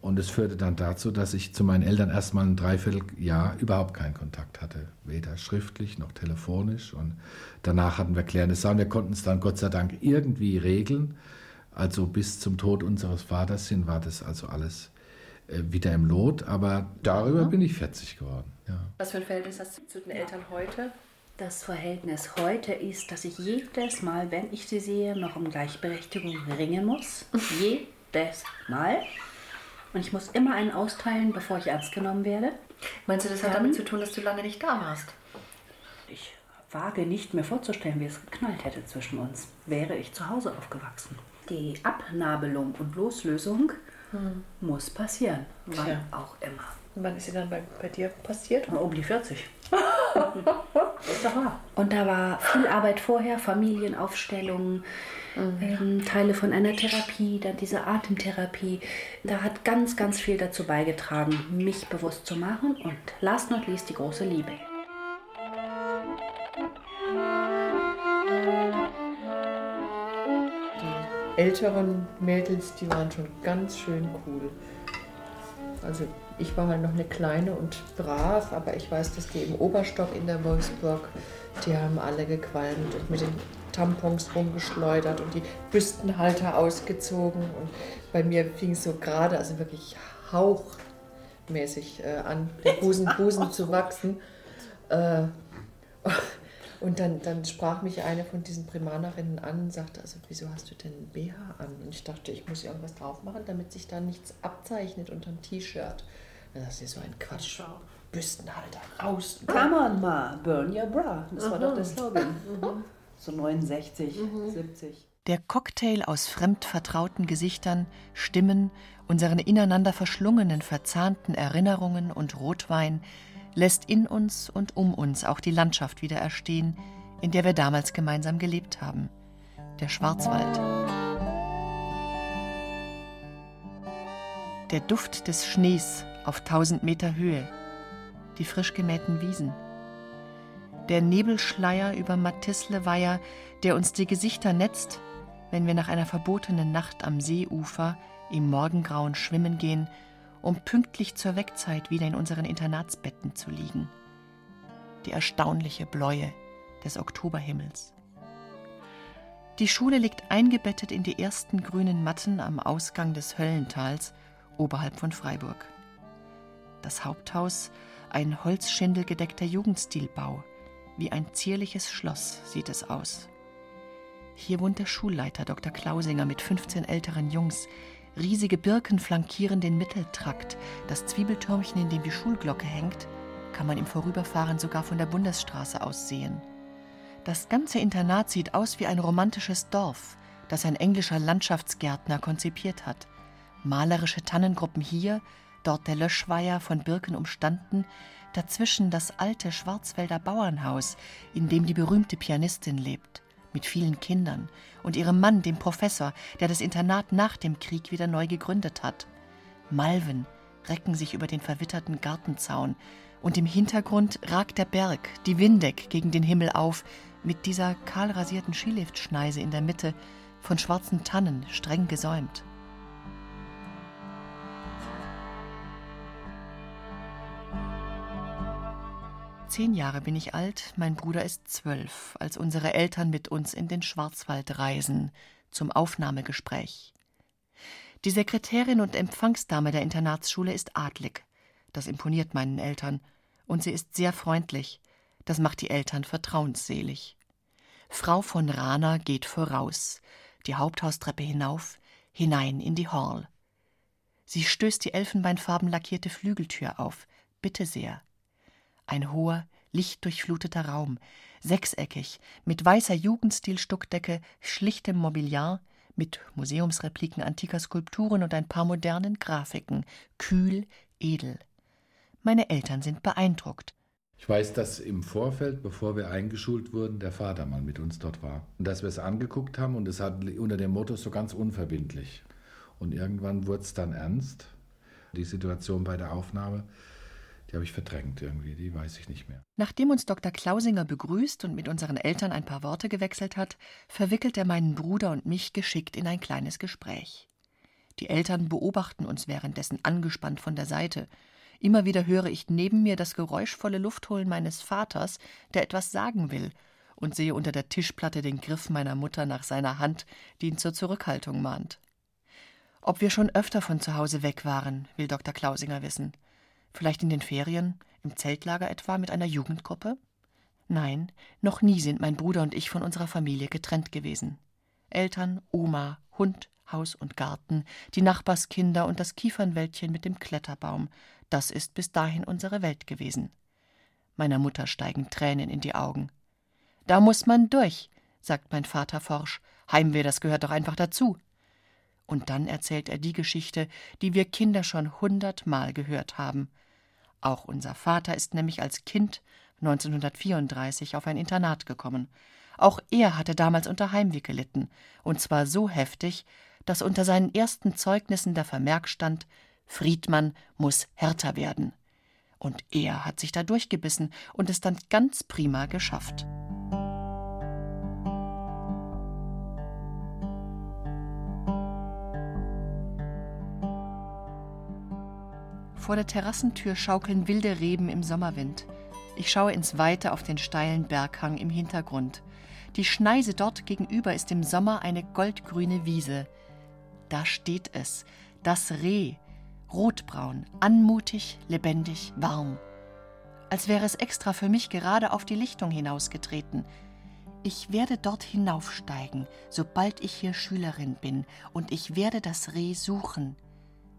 Und es führte dann dazu, dass ich zu meinen Eltern erstmal ein Dreivierteljahr überhaupt keinen Kontakt hatte. Weder schriftlich noch telefonisch. Und danach hatten wir klärende Sachen. Wir konnten es dann Gott sei Dank irgendwie regeln. Also bis zum Tod unseres Vaters hin war das also alles äh, wieder im Lot. Aber darüber mhm. bin ich 40 geworden. Ja. Was für ein Verhältnis hast du zu den Eltern heute? Das Verhältnis heute ist, dass ich jedes Mal, wenn ich sie sehe, noch um Gleichberechtigung ringen muss. jedes Mal. Und ich muss immer einen austeilen, bevor ich ernst genommen werde. Meinst du, das hat damit zu tun, dass du lange nicht da warst? Ich wage nicht mehr vorzustellen, wie es geknallt hätte zwischen uns, wäre ich zu Hause aufgewachsen die Abnabelung und Loslösung hm. muss passieren. Wann ja. auch immer. Und wann ist sie dann bei, bei dir passiert? Um die 40. und da war viel Arbeit vorher, Familienaufstellungen, mhm. ähm, Teile von einer Therapie, dann diese Atemtherapie. Da hat ganz, ganz viel dazu beigetragen, mich bewusst zu machen und last not least die große Liebe. Älteren Mädels, die waren schon ganz schön cool. Also ich war halt noch eine kleine und brav, aber ich weiß, dass die im Oberstock in der Wolfsburg, die haben alle gequalmt und mit den Tampons rumgeschleudert und die Büstenhalter ausgezogen. Und bei mir fing es so gerade, also wirklich hauchmäßig äh, an, der Busen, Busen zu wachsen. Äh, und dann, dann sprach mich eine von diesen Primanerinnen an und sagte, also wieso hast du denn BH an? Und ich dachte, ich muss irgendwas drauf machen, damit sich da nichts abzeichnet unter dem T-Shirt. Dann dachte ich, so ein Quatsch. Büstenhalter raus. Come on, ma, burn your bra. Das Aha. war doch der Slogan. Mhm. So 69, mhm. 70. Der Cocktail aus fremdvertrauten Gesichtern, Stimmen, unseren ineinander verschlungenen, verzahnten Erinnerungen und Rotwein lässt in uns und um uns auch die Landschaft wieder erstehen, in der wir damals gemeinsam gelebt haben, der Schwarzwald. Der Duft des Schnees auf tausend Meter Höhe, die frisch gemähten Wiesen, der Nebelschleier über Matissleweiher, der uns die Gesichter netzt, wenn wir nach einer verbotenen Nacht am Seeufer im Morgengrauen schwimmen gehen um pünktlich zur Wegzeit wieder in unseren Internatsbetten zu liegen. Die erstaunliche Bläue des Oktoberhimmels. Die Schule liegt eingebettet in die ersten grünen Matten am Ausgang des Höllentals oberhalb von Freiburg. Das Haupthaus, ein holzschindelgedeckter Jugendstilbau, wie ein zierliches Schloss sieht es aus. Hier wohnt der Schulleiter Dr. Klausinger mit 15 älteren Jungs, Riesige Birken flankieren den Mitteltrakt. Das Zwiebeltürmchen, in dem die Schulglocke hängt, kann man im Vorüberfahren sogar von der Bundesstraße aus sehen. Das ganze Internat sieht aus wie ein romantisches Dorf, das ein englischer Landschaftsgärtner konzipiert hat. Malerische Tannengruppen hier, dort der Löschweiher von Birken umstanden, dazwischen das alte Schwarzwälder Bauernhaus, in dem die berühmte Pianistin lebt, mit vielen Kindern und ihrem Mann, dem Professor, der das Internat nach dem Krieg wieder neu gegründet hat. Malven recken sich über den verwitterten Gartenzaun, und im Hintergrund ragt der Berg, die Windeck, gegen den Himmel auf, mit dieser kahlrasierten Skiliftschneise in der Mitte, von schwarzen Tannen streng gesäumt. Zehn Jahre bin ich alt, mein Bruder ist zwölf, als unsere Eltern mit uns in den Schwarzwald reisen, zum Aufnahmegespräch. Die Sekretärin und Empfangsdame der Internatsschule ist adlig. Das imponiert meinen Eltern. Und sie ist sehr freundlich. Das macht die Eltern vertrauensselig. Frau von Rana geht voraus, die Haupthaustreppe hinauf, hinein in die Hall. Sie stößt die elfenbeinfarben lackierte Flügeltür auf. Bitte sehr. Ein hoher, lichtdurchfluteter Raum, sechseckig, mit weißer Jugendstil-Stuckdecke, schlichtem Mobiliar, mit Museumsrepliken antiker Skulpturen und ein paar modernen Grafiken, kühl, edel. Meine Eltern sind beeindruckt. Ich weiß, dass im Vorfeld, bevor wir eingeschult wurden, der Vater mal mit uns dort war. Und dass wir es angeguckt haben und es hat unter dem Motto so ganz unverbindlich. Und irgendwann wurde es dann ernst, die Situation bei der Aufnahme. Die habe ich verdrängt irgendwie, die weiß ich nicht mehr. Nachdem uns Dr. Klausinger begrüßt und mit unseren Eltern ein paar Worte gewechselt hat, verwickelt er meinen Bruder und mich geschickt in ein kleines Gespräch. Die Eltern beobachten uns währenddessen angespannt von der Seite. Immer wieder höre ich neben mir das geräuschvolle Luftholen meines Vaters, der etwas sagen will, und sehe unter der Tischplatte den Griff meiner Mutter nach seiner Hand, die ihn zur Zurückhaltung mahnt. Ob wir schon öfter von zu Hause weg waren, will Dr. Klausinger wissen. Vielleicht in den Ferien, im Zeltlager etwa mit einer Jugendgruppe? Nein, noch nie sind mein Bruder und ich von unserer Familie getrennt gewesen. Eltern, Oma, Hund, Haus und Garten, die Nachbarskinder und das Kiefernwäldchen mit dem Kletterbaum, das ist bis dahin unsere Welt gewesen. Meiner Mutter steigen Tränen in die Augen. Da muss man durch, sagt mein Vater forsch. Heimweh, das gehört doch einfach dazu. Und dann erzählt er die Geschichte, die wir Kinder schon hundertmal gehört haben. Auch unser Vater ist nämlich als Kind 1934 auf ein Internat gekommen. Auch er hatte damals unter Heimweh gelitten, und zwar so heftig, dass unter seinen ersten Zeugnissen der Vermerk stand, Friedmann muss härter werden. Und er hat sich da durchgebissen und es dann ganz prima geschafft. Vor der Terrassentür schaukeln wilde Reben im Sommerwind. Ich schaue ins Weite auf den steilen Berghang im Hintergrund. Die Schneise dort gegenüber ist im Sommer eine goldgrüne Wiese. Da steht es, das Reh, rotbraun, anmutig, lebendig, warm. Als wäre es extra für mich gerade auf die Lichtung hinausgetreten. Ich werde dort hinaufsteigen, sobald ich hier Schülerin bin, und ich werde das Reh suchen.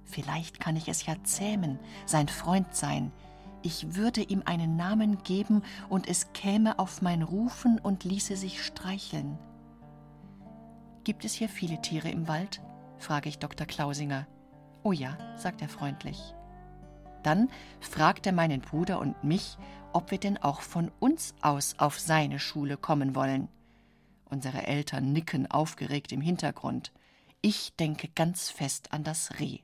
Vielleicht kann ich es ja zähmen, sein Freund sein. Ich würde ihm einen Namen geben und es käme auf mein Rufen und ließe sich streicheln. Gibt es hier viele Tiere im Wald? frage ich Dr. Klausinger. Oh ja, sagt er freundlich. Dann fragt er meinen Bruder und mich, ob wir denn auch von uns aus auf seine Schule kommen wollen. Unsere Eltern nicken aufgeregt im Hintergrund. Ich denke ganz fest an das Reh.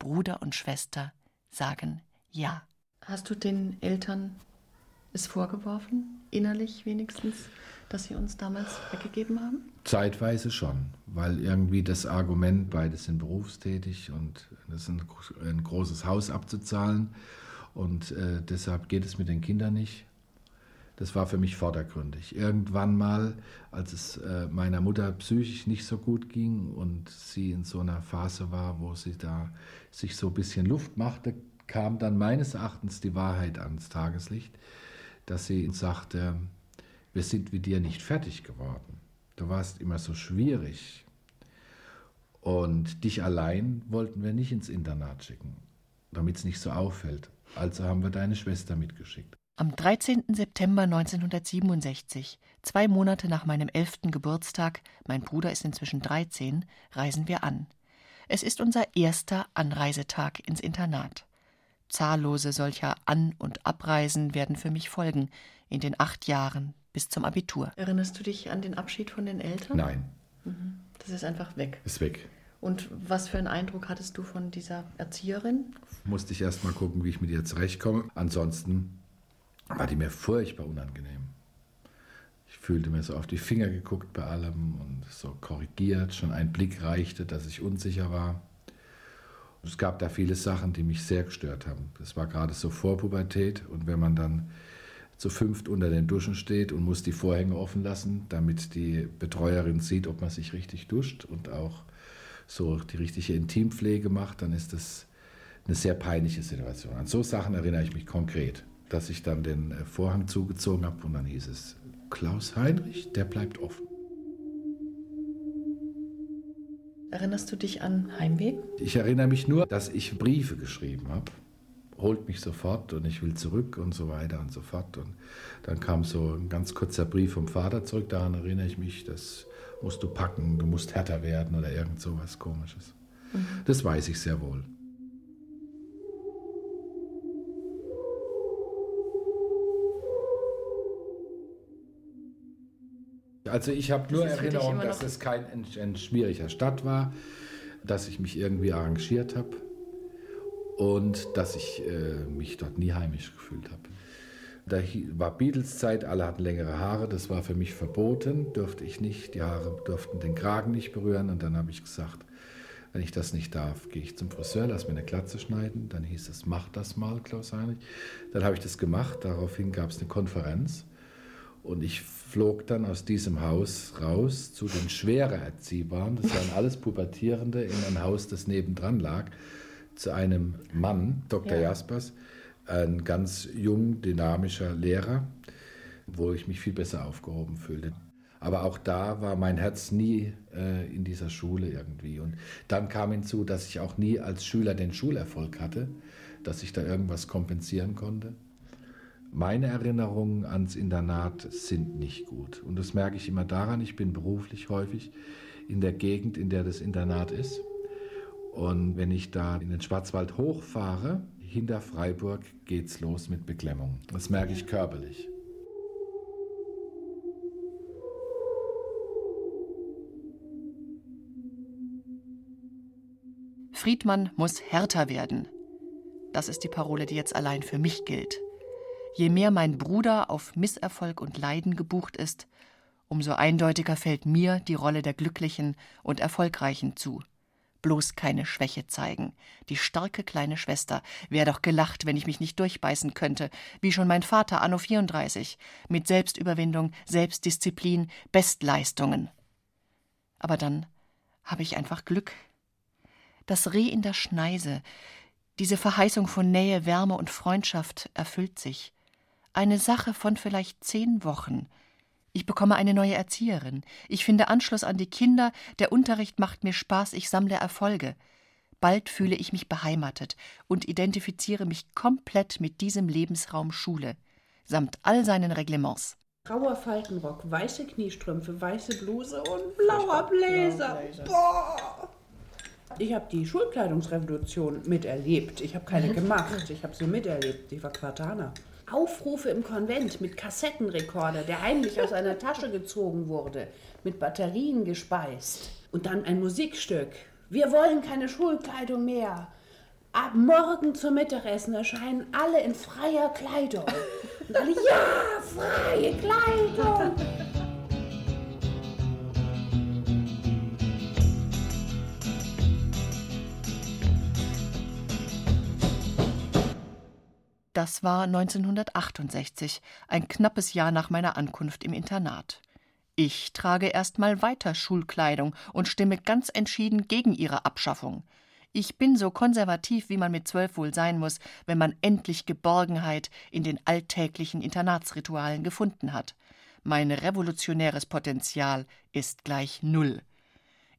Bruder und Schwester sagen ja. Hast du den Eltern es vorgeworfen, innerlich wenigstens, dass sie uns damals weggegeben haben? Zeitweise schon, weil irgendwie das Argument, beide sind berufstätig und das ist ein, ein großes Haus abzuzahlen und äh, deshalb geht es mit den Kindern nicht. Das war für mich vordergründig. Irgendwann mal, als es äh, meiner Mutter psychisch nicht so gut ging und sie in so einer Phase war, wo sie da sich so ein bisschen Luft machte, kam dann meines Erachtens die Wahrheit ans Tageslicht, dass sie sagte, wir sind mit dir nicht fertig geworden. Du warst immer so schwierig. Und dich allein wollten wir nicht ins Internat schicken, damit es nicht so auffällt. Also haben wir deine Schwester mitgeschickt. Am 13. September 1967, zwei Monate nach meinem elften Geburtstag, mein Bruder ist inzwischen 13, reisen wir an. Es ist unser erster Anreisetag ins Internat. Zahllose solcher An- und Abreisen werden für mich folgen in den acht Jahren bis zum Abitur. Erinnerst du dich an den Abschied von den Eltern? Nein. Mhm. Das ist einfach weg. Ist weg. Und was für einen Eindruck hattest du von dieser Erzieherin? Musste ich erst mal gucken, wie ich mit ihr zurechtkomme. Ansonsten war die mir furchtbar unangenehm. Ich fühlte mir so auf die Finger geguckt bei allem und so korrigiert. Schon ein Blick reichte, dass ich unsicher war. Es gab da viele Sachen, die mich sehr gestört haben. Das war gerade so vor Pubertät und wenn man dann zu fünft unter den Duschen steht und muss die Vorhänge offen lassen, damit die Betreuerin sieht, ob man sich richtig duscht und auch so die richtige Intimpflege macht, dann ist das eine sehr peinliche Situation. An so Sachen erinnere ich mich konkret, dass ich dann den äh, Vorhang zugezogen habe und dann hieß es, Klaus Heinrich, der bleibt offen. Erinnerst du dich an Heimweh? Ich erinnere mich nur, dass ich Briefe geschrieben habe. Holt mich sofort und ich will zurück und so weiter und so fort. Und dann kam so ein ganz kurzer Brief vom Vater zurück. Daran erinnere ich mich, das musst du packen, du musst härter werden oder irgend so was Komisches. Mhm. Das weiß ich sehr wohl. Also ich habe nur Erinnerung, dass es kein ein, ein schwieriger Stadt war, dass ich mich irgendwie arrangiert habe und dass ich äh, mich dort nie heimisch gefühlt habe. Da war Beatles-Zeit, alle hatten längere Haare, das war für mich verboten, durfte ich nicht, die Haare durften den Kragen nicht berühren und dann habe ich gesagt, wenn ich das nicht darf, gehe ich zum Friseur, lass mir eine Glatze schneiden. Dann hieß es, mach das mal, Klaus Heinrich. Dann habe ich das gemacht, daraufhin gab es eine Konferenz und ich flog dann aus diesem Haus raus zu den schwerer Erziehbaren. Das waren alles Pubertierende in ein Haus, das nebendran lag, zu einem Mann, Dr. Ja. Jaspers, ein ganz jung, dynamischer Lehrer, wo ich mich viel besser aufgehoben fühlte. Aber auch da war mein Herz nie äh, in dieser Schule irgendwie. Und dann kam hinzu, dass ich auch nie als Schüler den Schulerfolg hatte, dass ich da irgendwas kompensieren konnte. Meine Erinnerungen ans Internat sind nicht gut. Und das merke ich immer daran, ich bin beruflich häufig in der Gegend, in der das Internat ist. Und wenn ich da in den Schwarzwald hochfahre, hinter Freiburg geht's los mit Beklemmung. Das merke ich körperlich. Friedmann muss härter werden. Das ist die Parole, die jetzt allein für mich gilt. Je mehr mein Bruder auf Misserfolg und Leiden gebucht ist, umso eindeutiger fällt mir die Rolle der Glücklichen und Erfolgreichen zu. Bloß keine Schwäche zeigen. Die starke kleine Schwester. Wär doch gelacht, wenn ich mich nicht durchbeißen könnte, wie schon mein Vater anno 34, mit Selbstüberwindung, Selbstdisziplin, Bestleistungen. Aber dann habe ich einfach Glück. Das Reh in der Schneise, diese Verheißung von Nähe, Wärme und Freundschaft erfüllt sich. Eine Sache von vielleicht zehn Wochen. Ich bekomme eine neue Erzieherin. Ich finde Anschluss an die Kinder. Der Unterricht macht mir Spaß. Ich sammle Erfolge. Bald fühle ich mich beheimatet und identifiziere mich komplett mit diesem Lebensraum Schule, samt all seinen Reglements. Grauer Faltenrock, weiße Kniestrümpfe, weiße Bluse und blauer Bläser. Boah! Ich habe die Schulkleidungsrevolution miterlebt. Ich habe keine gemacht, ich habe sie miterlebt. Ich war Quartaner. Aufrufe im Konvent mit Kassettenrekorder, der heimlich aus einer Tasche gezogen wurde, mit Batterien gespeist. Und dann ein Musikstück. Wir wollen keine Schulkleidung mehr. Ab morgen zum Mittagessen erscheinen alle in freier Kleidung. Und alle, ja, freie Kleidung. Das war 1968, ein knappes Jahr nach meiner Ankunft im Internat. Ich trage erstmal weiter Schulkleidung und stimme ganz entschieden gegen ihre Abschaffung. Ich bin so konservativ, wie man mit zwölf wohl sein muss, wenn man endlich Geborgenheit in den alltäglichen Internatsritualen gefunden hat. Mein revolutionäres Potenzial ist gleich null.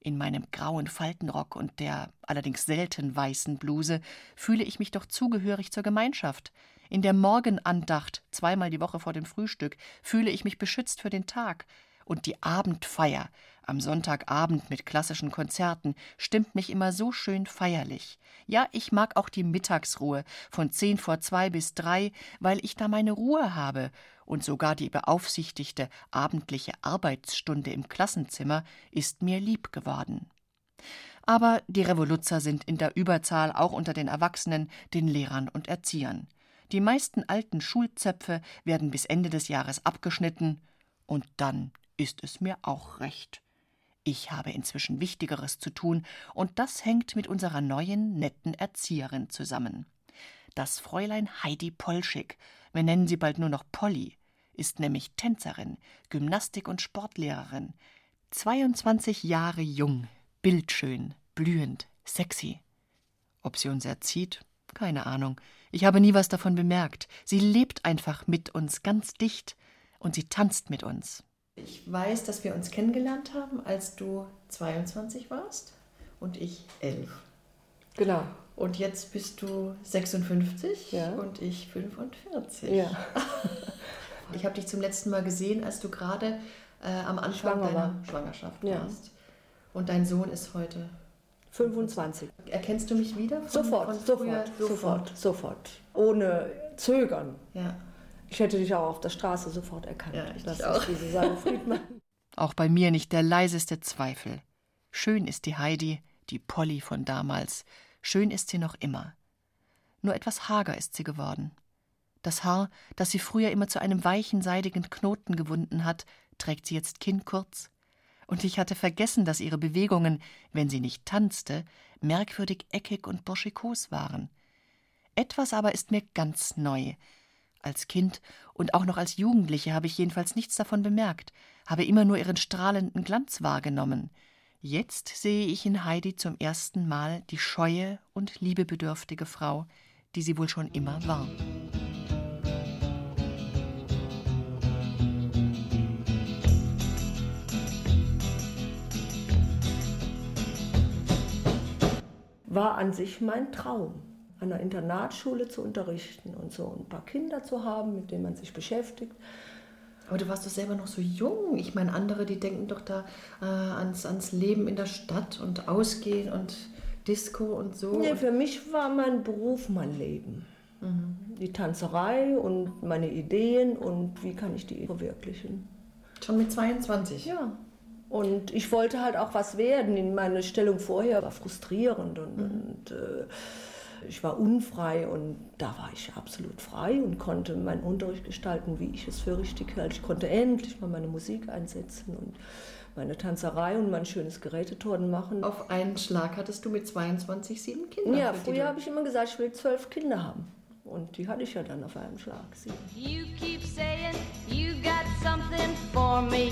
In meinem grauen Faltenrock und der allerdings selten weißen Bluse fühle ich mich doch zugehörig zur Gemeinschaft. In der Morgenandacht, zweimal die Woche vor dem Frühstück, fühle ich mich beschützt für den Tag. Und die Abendfeier, Am Sonntagabend mit klassischen Konzerten stimmt mich immer so schön feierlich. Ja, ich mag auch die Mittagsruhe von zehn vor zwei bis drei, weil ich da meine Ruhe habe. Und sogar die beaufsichtigte abendliche Arbeitsstunde im Klassenzimmer ist mir lieb geworden. Aber die Revoluzer sind in der Überzahl auch unter den Erwachsenen, den Lehrern und Erziehern. Die meisten alten Schulzöpfe werden bis Ende des Jahres abgeschnitten, und dann ist es mir auch recht. Ich habe inzwischen Wichtigeres zu tun, und das hängt mit unserer neuen, netten Erzieherin zusammen. Das Fräulein Heidi Polschick, wir nennen sie bald nur noch Polly, ist nämlich Tänzerin, Gymnastik- und Sportlehrerin, 22 Jahre jung, bildschön, blühend, sexy. Ob sie uns erzieht? Keine Ahnung. Ich habe nie was davon bemerkt. Sie lebt einfach mit uns ganz dicht und sie tanzt mit uns. Ich weiß, dass wir uns kennengelernt haben, als du 22 warst und ich 11. Genau. Und jetzt bist du 56 Ja. und ich 45. Ja. Ich habe dich zum letzten Mal gesehen, als du gerade äh, am Anfang Schwanger deiner war. Schwangerschaft Ja. warst. Und dein Sohn ist heute 25. Erkennst du mich wieder? Von, Sofort, von sofort, früher? sofort, sofort. Ohne Zögern. Ja. Ich hätte dich auch auf der Straße sofort erkannt. Ja, ich das auch. die Susanne Friedmann. Auch bei mir nicht der leiseste Zweifel. Schön ist die Heidi, die Polly von damals. Schön ist sie noch immer. Nur etwas hager ist sie geworden. Das Haar, das sie früher immer zu einem weichen, seidigen Knoten gewunden hat, trägt sie jetzt kinnkurz. Und ich hatte vergessen, dass ihre Bewegungen, wenn sie nicht tanzte, merkwürdig eckig und burschikos waren. Etwas aber ist mir ganz neu. Als Kind und auch noch als Jugendliche habe ich jedenfalls nichts davon bemerkt, habe immer nur ihren strahlenden Glanz wahrgenommen. Jetzt sehe ich in Heidi zum ersten Mal die scheue und liebebedürftige Frau, die sie wohl schon immer war. War an sich mein Traum, an einer Internatsschule zu unterrichten und so ein paar Kinder zu haben, mit denen man sich beschäftigt. Aber du warst doch selber noch so jung. Ich meine, andere, die denken doch da äh, ans, ans Leben in der Stadt und Ausgehen und Disco und so. Nee, für mich war mein Beruf mein Leben. Die Tanzerei und meine Ideen und wie kann ich die verwirklichen. Schon mit 22? Ja. Und ich wollte halt auch was werden. Meine Stellung vorher war frustrierend und, und äh, ich war unfrei und da war ich absolut frei und konnte meinen Unterricht gestalten, wie ich es für richtig halte. Ich konnte endlich mal meine Musik einsetzen und meine Tanzerei und mein schönes Geräteturnen machen. Auf einen Schlag hattest du mit 22 sieben Kinder. Ja, früher habe ich immer gesagt, ich will zwölf Kinder haben. Und die hatte ich ja dann auf einen Schlag. Sieben. You keep saying you got something for me.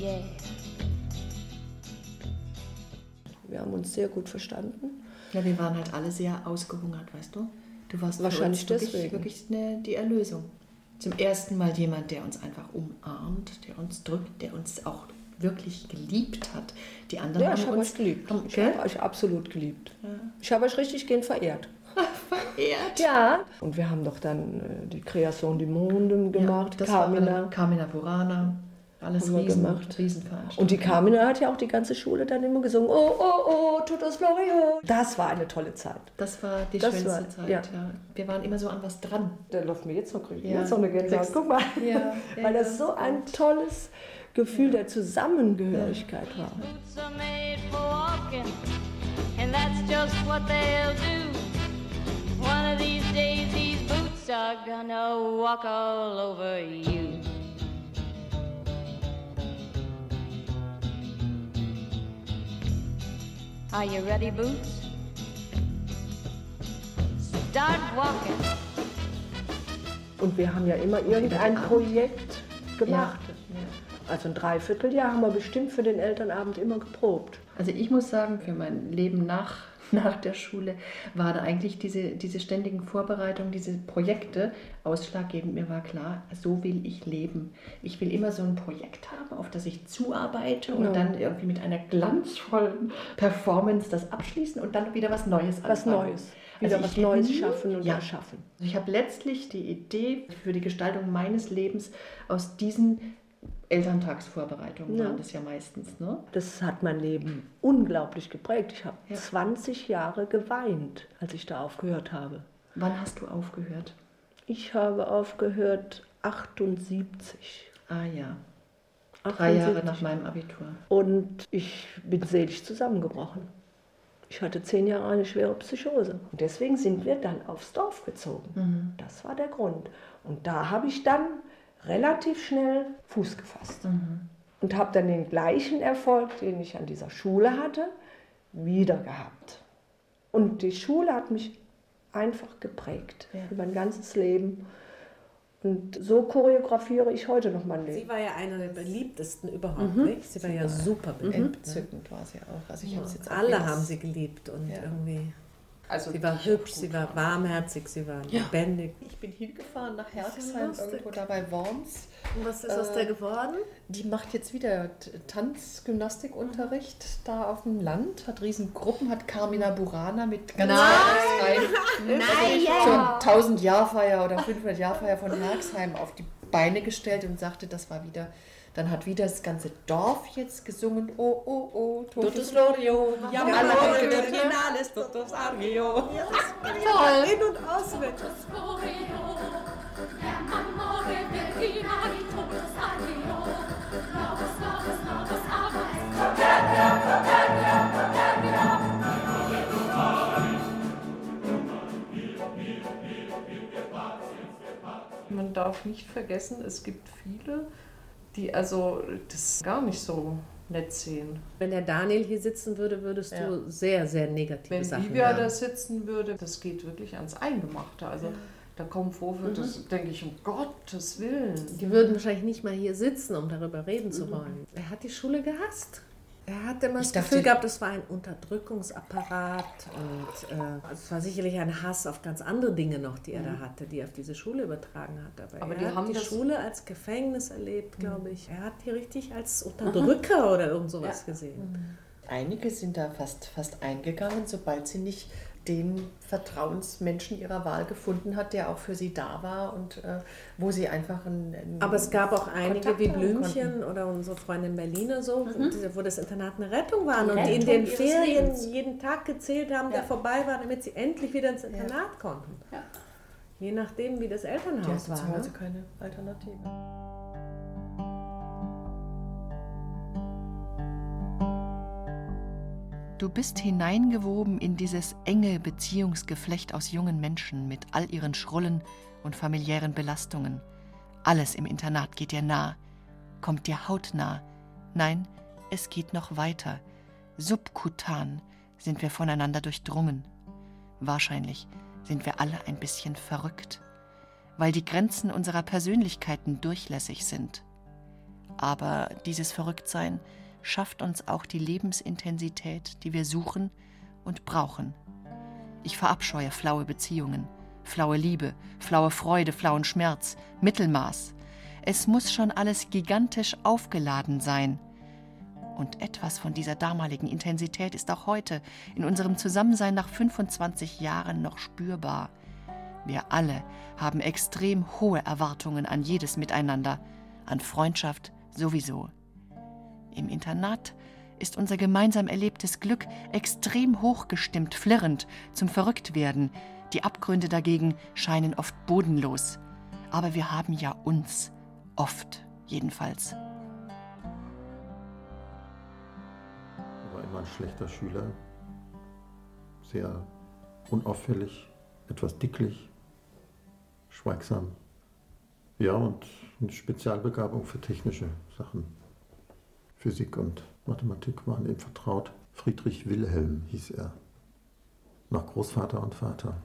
Yeah. Wir haben uns sehr gut verstanden. Ja, wir waren halt alle sehr ausgehungert, weißt du? Du warst Wahrscheinlich wirklich, deswegen. wirklich eine, die Erlösung. Zum ersten Mal jemand, der uns einfach umarmt, der uns drückt, der uns auch wirklich geliebt hat. Die anderen Ja, haben ich habe uns euch geliebt. Haben, Ich habe euch absolut geliebt. Ich habe euch richtig gehend verehrt. verehrt? Ja. Und wir haben doch dann äh, die Kreation du Monde gemacht, das Carmina. Carmina Burana. Alles riesen, gemacht. Und die Carmina hat ja auch die ganze Schule dann immer gesungen, oh, oh, oh, Tutus Florio. Das war eine tolle Zeit. Das war die Das schönste war- Zeit, ja. ja. Wir waren immer so an was dran. Da läuft mir jetzt noch, Ja. jetzt noch eine Gänsehaut. Sechs- Guck mal. Ja, Weil das so ein tolles Gefühl der Zusammengehörigkeit war. Boots are made for walking, and that's just what they'll do. One of these days, these boots are gonna walk all over you. Are you ready, Boots? Start walking. Und wir haben ja immer irgendein Projekt gemacht. Also ein Dreivierteljahr haben wir bestimmt für den Elternabend immer geprobt. Also ich muss sagen, für mein Leben nach, nach der Schule war da eigentlich diese, diese ständigen Vorbereitungen, diese Projekte ausschlaggebend. Mir war klar, so will ich leben. Ich will immer so ein Projekt haben, auf das ich zuarbeite und Ja. dann irgendwie mit einer glanzvollen Performance das abschließen und dann wieder was Neues Was anfangen. Neues. Wieder ich was Neues schaffen und ja. erschaffen. Also Ich habe letztlich die Idee für die Gestaltung meines Lebens aus diesen Elterntagsvorbereitungen Ja. waren das ja meistens. Ne? Das hat mein Leben unglaublich geprägt. Ich habe 20 Jahre geweint, als ich da aufgehört habe. Wann hast du aufgehört? Ich habe aufgehört 78. Ah ja. Drei Jahre 78. nach meinem Abitur. Und ich bin selig zusammengebrochen. Ich hatte zehn Jahre eine schwere Psychose. Und deswegen sind wir dann aufs Dorf gezogen. Mhm. Das war der Grund. Und da habe ich dann relativ schnell Fuß gefasst. Mhm. Und habe dann den gleichen Erfolg, den ich an dieser Schule hatte, wieder gehabt. Und die Schule hat mich einfach geprägt über mein ganzes Leben. Und so choreografiere ich heute noch mein Leben. Sie war ja eine der beliebtesten überhaupt, Mhm. nicht? Sie war ja super beliebt. ne? Entzückend war sie auch. Also ich Ja. habe jetzt auch Alle haben sie geliebt und Ja. irgendwie. Also sie war hübsch, sie war warmherzig, sie war Ja. lebendig. Ich bin hingefahren nach ja Herxheim, irgendwo da bei Worms. Und was ist aus der geworden? Die macht jetzt wieder Tanzgymnastikunterricht da auf dem Land, hat Riesengruppen, hat Carmina Burana mit ganz Nein! Herxheim. Nein, so ja. ein 1000 Jahrfeier oder 500 Jahrfeier von Herxheim auf die Beine gestellt und sagte, das war wieder. Dann hat wieder das ganze Dorf jetzt gesungen. Oh, oh, oh, Totus Lorio, Ja, ja, alle alle gehört, ne? Originales, Totus Argio. Toll. In- und auswendig. Man darf nicht vergessen, es gibt viele, die also das gar nicht so nett sehen. Wenn der Daniel hier sitzen würde, würdest Ja. du sehr, sehr negative Wenn Sachen Livia da sitzen würde, das geht wirklich ans Eingemachte. Also da kommen Vorwürfe, Mhm. das denke ich, um Gottes Willen. Die würden wahrscheinlich nicht mal hier sitzen, um darüber reden zu wollen. Er hat die Schule gehasst. Er hat immer das dachte- Gefühl gehabt, es war ein Unterdrückungsapparat und äh, also es war sicherlich ein Hass auf ganz andere Dinge noch, die er da Mhm. hatte, die er auf diese Schule übertragen hat. Aber, Aber er die hat haben die das- Schule als Gefängnis erlebt, glaube ich. Er hat die richtig als Unterdrücker oder irgend sowas gesehen. Einige sind da fast, fast eingegangen, sobald sie nicht den Vertrauensmenschen ihrer Wahl gefunden hat, der auch für sie da war und äh, wo sie einfach einen, einen Aber es gab auch einige Kontakt wie Blümchen konnten. oder unsere Freundin Berliner so, Mhm. wo das Internat eine Rettung war und die in den Ferien Lebens. jeden Tag gezählt haben, der Ja. vorbei war, damit sie endlich wieder ins Internat konnten. Je nachdem, wie das Elternhaus hatten war. zu Hause Ne? keine Alternative. Du bist hineingewoben in dieses enge Beziehungsgeflecht aus jungen Menschen mit all ihren Schrullen und familiären Belastungen. Alles im Internat geht dir nah, kommt dir hautnah. Nein, es geht noch weiter. Subkutan sind wir voneinander durchdrungen. Wahrscheinlich sind wir alle ein bisschen verrückt, weil die Grenzen unserer Persönlichkeiten durchlässig sind. Aber dieses Verrücktsein schafft uns auch die Lebensintensität, die wir suchen und brauchen. Ich verabscheue flaue Beziehungen, flaue Liebe, flaue Freude, flauen Schmerz, Mittelmaß. Es muss schon alles gigantisch aufgeladen sein. Und etwas von dieser damaligen Intensität ist auch heute in unserem Zusammensein nach 25 Jahren noch spürbar. Wir alle haben extrem hohe Erwartungen an jedes Miteinander, an Freundschaft sowieso. Im Internat ist unser gemeinsam erlebtes Glück extrem hochgestimmt, flirrend, zum Verrücktwerden. Die Abgründe dagegen scheinen oft bodenlos. Aber wir haben ja uns, oft jedenfalls. Er war immer ein schlechter Schüler, sehr unauffällig, etwas dicklich, schweigsam. Ja, und eine Spezialbegabung für technische Sachen. Physik und Mathematik waren ihm vertraut. Friedrich Wilhelm hieß er, nach Großvater und Vater.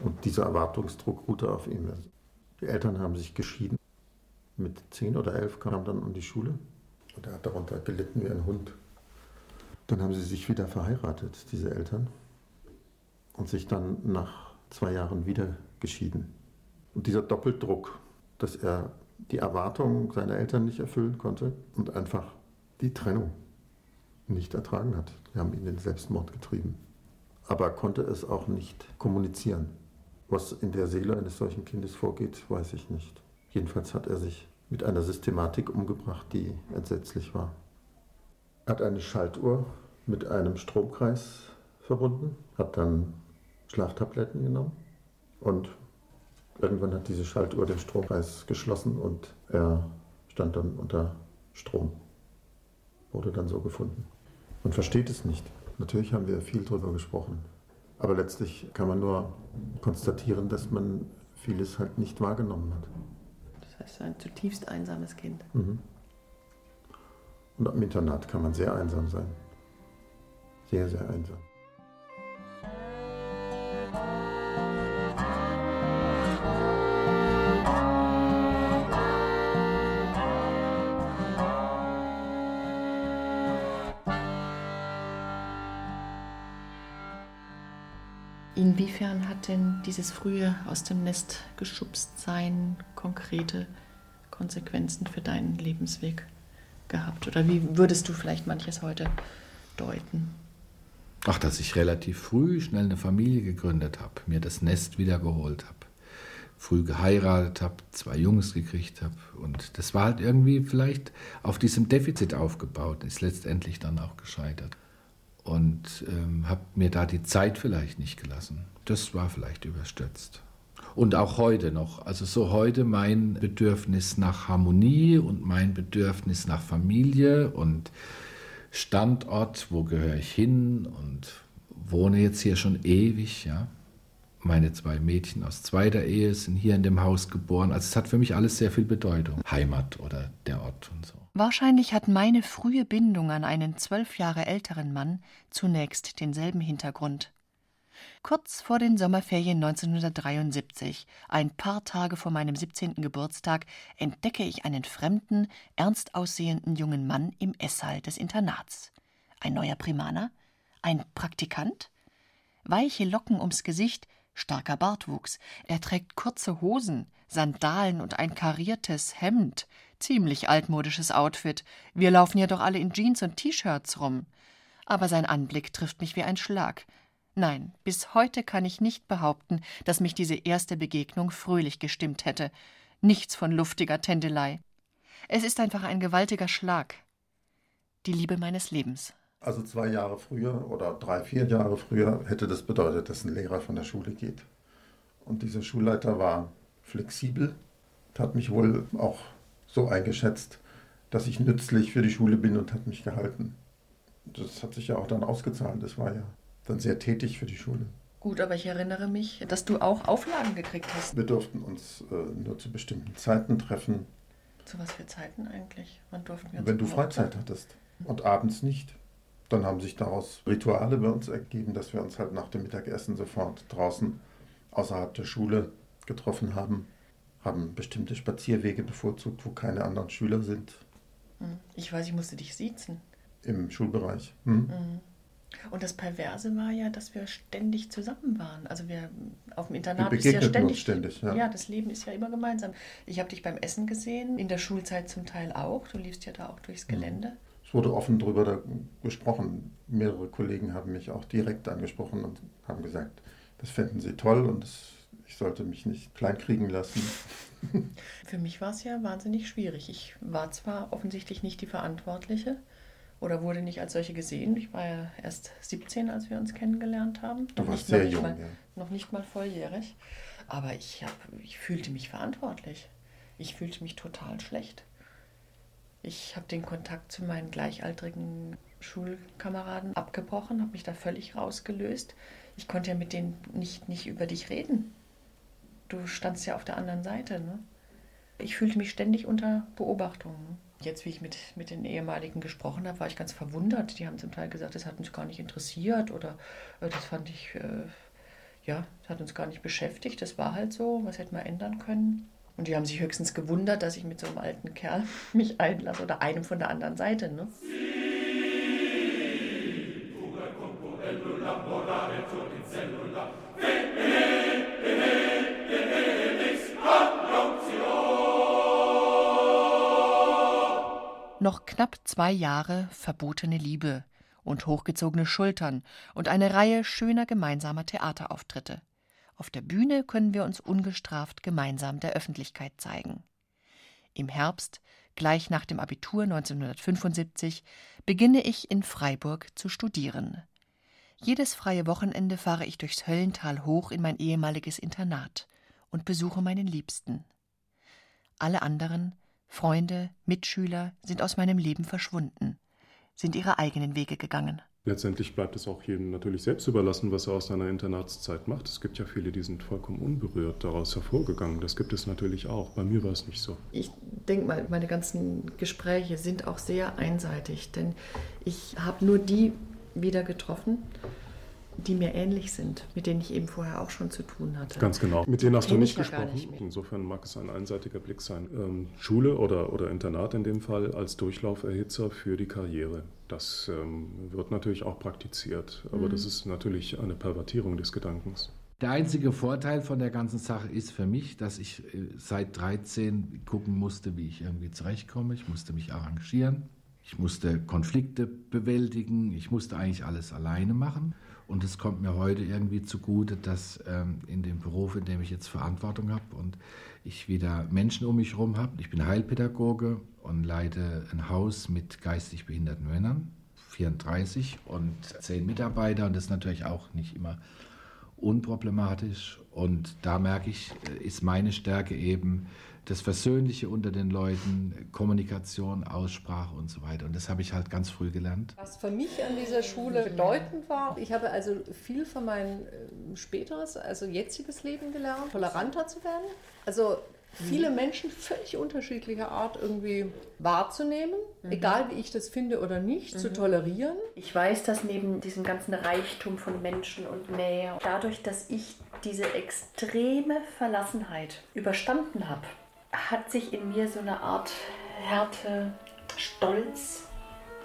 Und dieser Erwartungsdruck ruhte auf ihm. Die Eltern haben sich geschieden. Mit zehn oder elf kam er dann an die Schule und er hat darunter gelitten wie ein Hund. Dann haben sie sich wieder verheiratet, diese Eltern, und sich dann nach zwei Jahren wieder geschieden. Und dieser Doppeldruck, dass er die Erwartungen seiner Eltern nicht erfüllen konnte und einfach die Trennung nicht ertragen hat. Wir haben ihn in den Selbstmord getrieben. Aber er konnte es auch nicht kommunizieren. Was in der Seele eines solchen Kindes vorgeht, weiß ich nicht. Jedenfalls hat er sich mit einer Systematik umgebracht, die entsetzlich war. Er hat eine Schaltuhr mit einem Stromkreis verbunden, hat dann Schlaftabletten genommen und irgendwann hat diese Schaltuhr den Stromkreis geschlossen und er stand dann unter Strom. Wurde dann so gefunden. Man versteht es nicht. Natürlich haben wir viel darüber gesprochen. Aber letztlich kann man nur konstatieren, dass man vieles halt nicht wahrgenommen hat. Das heißt, ein zutiefst einsames Kind. Mhm. Und am Internat kann man sehr einsam sein. Sehr, sehr einsam. Inwiefern hat denn dieses frühe aus dem Nest geschubst sein konkrete Konsequenzen für deinen Lebensweg gehabt? Oder wie würdest du vielleicht manches heute deuten? Ach, dass ich relativ früh schnell eine Familie gegründet habe, mir das Nest wiedergeholt habe, früh geheiratet habe, zwei Jungs gekriegt habe. Und das war halt irgendwie vielleicht auf diesem Defizit aufgebaut, ist letztendlich dann auch gescheitert und ähm, habe mir da die Zeit vielleicht nicht gelassen. Das war vielleicht überstürzt. Und auch heute noch. Also so heute mein Bedürfnis nach Harmonie und mein Bedürfnis nach Familie und Standort, wo gehöre ich hin und wohne jetzt hier schon ewig, ja. Meine zwei Mädchen aus zweiter Ehe sind hier in dem Haus geboren. Also es hat für mich alles sehr viel Bedeutung. Heimat oder der Ort und so. Wahrscheinlich hat meine frühe Bindung an einen zwölf Jahre älteren Mann zunächst denselben Hintergrund. Kurz vor den Sommerferien 1973, ein paar Tage vor meinem 17. Geburtstag, entdecke ich einen fremden, ernst aussehenden jungen Mann im Esssaal des Internats. Ein neuer Primaner? Ein Praktikant? Weiche Locken ums Gesicht, starker Bartwuchs. Er trägt kurze Hosen, Sandalen und ein kariertes Hemd, Ziemlich altmodisches Outfit. Wir laufen ja doch alle in Jeans und T-Shirts rum. Aber sein Anblick trifft mich wie ein Schlag. Nein, bis heute kann ich nicht behaupten, dass mich diese erste Begegnung fröhlich gestimmt hätte. Nichts von luftiger Tändelei. Es ist einfach ein gewaltiger Schlag. Die Liebe meines Lebens. Also zwei Jahre früher oder drei, vier Jahre früher hätte das bedeutet, dass ein Lehrer von der Schule geht. Und dieser Schulleiter war flexibel, hat mich wohl auch so eingeschätzt, dass ich nützlich für die Schule bin und hat mich gehalten. Das hat sich ja auch dann ausgezahlt. Das war ja dann sehr tätig für die Schule. Gut, aber ich erinnere mich, dass du auch Auflagen gekriegt hast. Wir durften uns äh, nur zu bestimmten Zeiten treffen. Zu was für Zeiten eigentlich? Wann durften wir uns Wenn du Freizeit hattest und abends nicht. Dann haben sich daraus Rituale bei uns ergeben, dass wir uns halt nach dem Mittagessen sofort draußen außerhalb der Schule getroffen haben haben bestimmte Spazierwege bevorzugt, wo keine anderen Schüler sind. Hm. Ich weiß, ich musste dich siezen. Im Schulbereich. Hm. hm. Und das Perverse war ja, dass wir ständig zusammen waren. Also wir auf dem Internat wir bist ja ständig. ständig ja. ja. das Leben ist ja immer gemeinsam. Ich habe dich beim Essen gesehen, in der Schulzeit zum Teil auch. Du liefst ja da auch durchs hm. Gelände. Es wurde offen darüber gesprochen. Mehrere Kollegen haben mich auch direkt angesprochen und haben gesagt, das fänden sie toll und das ich sollte mich nicht kleinkriegen lassen. Für mich war es ja wahnsinnig schwierig. Ich war zwar offensichtlich nicht die Verantwortliche oder wurde nicht als solche gesehen. Ich war ja erst 17, als wir uns kennengelernt haben. Du noch warst sehr noch jung, mal, ja. Noch nicht mal volljährig. Aber ich, hab, ich fühlte mich verantwortlich. Ich fühlte mich total schlecht. Ich habe den Kontakt zu meinen gleichaltrigen Schulkameraden abgebrochen, habe mich da völlig rausgelöst. Ich konnte ja mit denen nicht, nicht über dich reden du standst ja auf der anderen Seite. Ne? Ich fühlte mich ständig unter Beobachtung. Jetzt, wie ich mit, mit den ehemaligen gesprochen habe, war ich ganz verwundert. Die haben zum Teil gesagt, das hat uns gar nicht interessiert oder äh, das fand ich, äh, ja, das hat uns gar nicht beschäftigt. Das war halt so, was hätten wir ändern können. Und die haben sich höchstens gewundert, dass ich mit so einem alten Kerl mich einlasse oder einem von der anderen Seite. Ne? Knapp zwei Jahre verbotene Liebe und hochgezogene Schultern und eine Reihe schöner gemeinsamer Theaterauftritte. Auf der Bühne können wir uns ungestraft gemeinsam der Öffentlichkeit zeigen. Im Herbst, gleich nach dem Abitur 1975, beginne ich in Freiburg zu studieren. Jedes freie Wochenende fahre ich durchs Höllental hoch in mein ehemaliges Internat und besuche meinen Liebsten. Alle anderen, Freunde, Mitschüler, sind aus meinem Leben verschwunden, sind ihre eigenen Wege gegangen. Letztendlich bleibt es auch jedem natürlich selbst überlassen, was er aus seiner Internatszeit macht. Es gibt ja viele, die sind vollkommen unberührt daraus hervorgegangen. Das gibt es natürlich auch. Bei mir war es nicht so. Ich denke mal, meine ganzen Gespräche sind auch sehr einseitig, denn ich habe nur die wieder getroffen, die mir ähnlich sind, mit denen ich eben vorher auch schon zu tun hatte. Ganz genau. Mit denen hast du nicht gesprochen. Nicht Insofern mag es ein einseitiger Blick sein. Ähm, Schule oder, oder Internat in dem Fall als Durchlauferhitzer für die Karriere. Das ähm, wird natürlich auch praktiziert, aber mhm. das ist natürlich eine Pervertierung des Gedankens. Der einzige Vorteil von der ganzen Sache ist für mich, dass ich äh, seit 13 gucken musste, wie ich irgendwie zurechtkomme. Ich musste mich arrangieren. Ich musste Konflikte bewältigen. Ich musste eigentlich alles alleine machen. Und es kommt mir heute irgendwie zugute, dass ähm, in dem Beruf, in dem ich jetzt Verantwortung habe und ich wieder Menschen um mich herum habe. Ich bin Heilpädagoge und leite ein Haus mit geistig behinderten Männern, 34 und 10 Mitarbeiter. Und das ist natürlich auch nicht immer unproblematisch. Und da merke ich, äh, ist meine Stärke eben, das Versöhnliche unter den Leuten, Kommunikation, Aussprache und so weiter. Und das habe ich halt ganz früh gelernt. Was für mich an dieser Schule bedeutend war, ich habe also viel für mein ähm, späteres, also jetziges Leben gelernt, toleranter zu werden. Also viele Menschen völlig unterschiedlicher Art irgendwie wahrzunehmen, mhm. egal wie ich das finde oder nicht, mhm. zu tolerieren. Ich weiß, dass neben diesem ganzen Reichtum von Menschen und Nähe, dadurch, dass ich diese extreme Verlassenheit überstanden habe, hat sich in mir so eine Art Härte, Stolz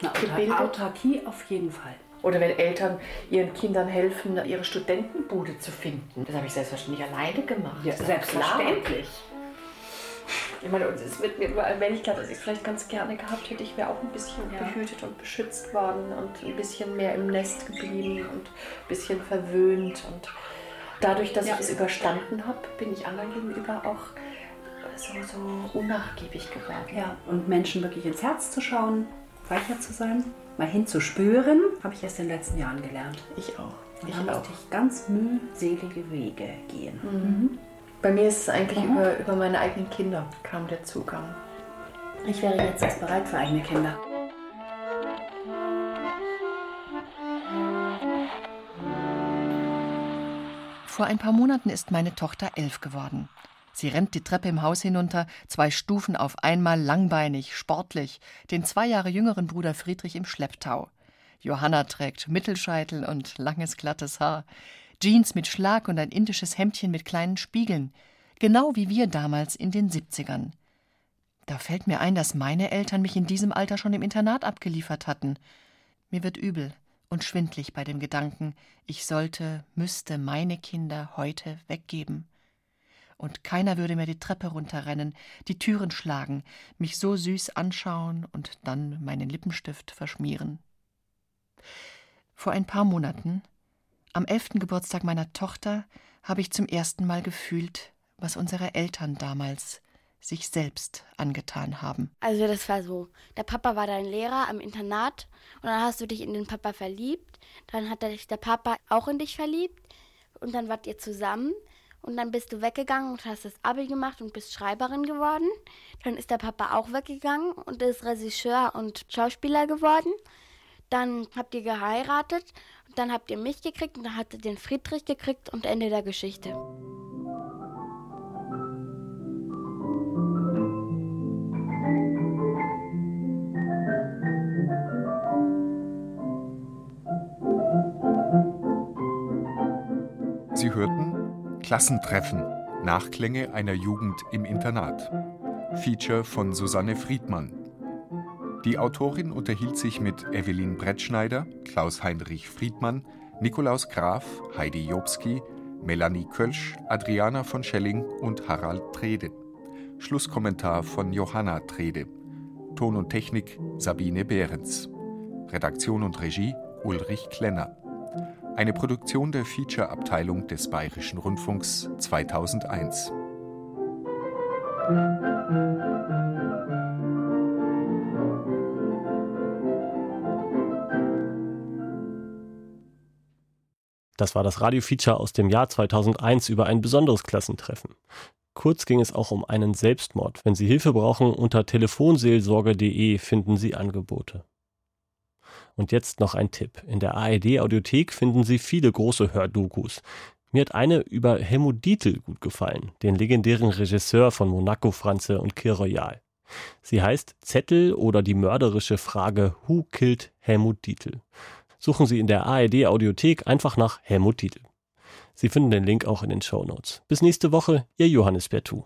Na, gebildet. Autarkie auf jeden Fall. Oder wenn Eltern ihren Kindern helfen, ihre Studentenbude zu finden. Das habe ich selbstverständlich alleine gemacht. Ja, selbstverständlich. Ich meine, es wird mir überall, wenn ich glaube, dass ich es vielleicht ganz gerne gehabt hätte, ich wäre auch ein bisschen ja. behütet und beschützt worden und ein bisschen mehr im Nest geblieben und ein bisschen verwöhnt. Und dadurch, dass ja. ich es überstanden habe, bin ich anderen gegenüber auch so, so unnachgiebig geworden. Ja, und Menschen wirklich ins Herz zu schauen, weicher zu sein, mal hinzuspüren, habe ich erst in den letzten Jahren gelernt. Ich auch. Und ich musste ich ganz mühselige Wege gehen. Mhm. Bei mir ist es eigentlich mhm. über, über meine eigenen Kinder kam der Zugang. Ich wäre jetzt erst bereit für eigene Kinder. Vor ein paar Monaten ist meine Tochter elf geworden. Sie rennt die Treppe im Haus hinunter, zwei Stufen auf einmal, langbeinig, sportlich, den zwei Jahre jüngeren Bruder Friedrich im Schlepptau. Johanna trägt Mittelscheitel und langes glattes Haar, Jeans mit Schlag und ein indisches Hemdchen mit kleinen Spiegeln, genau wie wir damals in den 70ern. Da fällt mir ein, dass meine Eltern mich in diesem Alter schon im Internat abgeliefert hatten. Mir wird übel und schwindlig bei dem Gedanken, ich sollte, müsste meine Kinder heute weggeben und keiner würde mir die Treppe runterrennen, die Türen schlagen, mich so süß anschauen und dann meinen Lippenstift verschmieren. Vor ein paar Monaten, am elften Geburtstag meiner Tochter, habe ich zum ersten Mal gefühlt, was unsere Eltern damals sich selbst angetan haben. Also das war so, der Papa war dein Lehrer am Internat und dann hast du dich in den Papa verliebt, dann hat sich der Papa auch in dich verliebt und dann wart ihr zusammen und dann bist du weggegangen und hast das Abi gemacht und bist Schreiberin geworden. Dann ist der Papa auch weggegangen und ist Regisseur und Schauspieler geworden. Dann habt ihr geheiratet und dann habt ihr mich gekriegt und dann habt ihr den Friedrich gekriegt und Ende der Geschichte. Sie hörten Klassentreffen. Nachklänge einer Jugend im Internat. Feature von Susanne Friedmann. Die Autorin unterhielt sich mit Evelyn Brettschneider, Klaus-Heinrich Friedmann, Nikolaus Graf, Heidi Jobski, Melanie Kölsch, Adriana von Schelling und Harald Trede. Schlusskommentar von Johanna Trede. Ton und Technik Sabine Behrens. Redaktion und Regie Ulrich Klenner. Eine Produktion der Feature-Abteilung des Bayerischen Rundfunks 2001. Das war das Radio-Feature aus dem Jahr 2001 über ein besonderes Klassentreffen. Kurz ging es auch um einen Selbstmord. Wenn Sie Hilfe brauchen, unter telefonseelsorge.de finden Sie Angebote. Und jetzt noch ein Tipp. In der ARD-Audiothek finden Sie viele große Hördokus. Mir hat eine über Helmut Dietl gut gefallen, den legendären Regisseur von Monaco Franze und Kir Royal. Sie heißt Zettel oder die mörderische Frage Who killed Helmut Dietl? Suchen Sie in der ARD-Audiothek einfach nach Helmut Dietl. Sie finden den Link auch in den Show Notes. Bis nächste Woche, Ihr Johannes Bertou.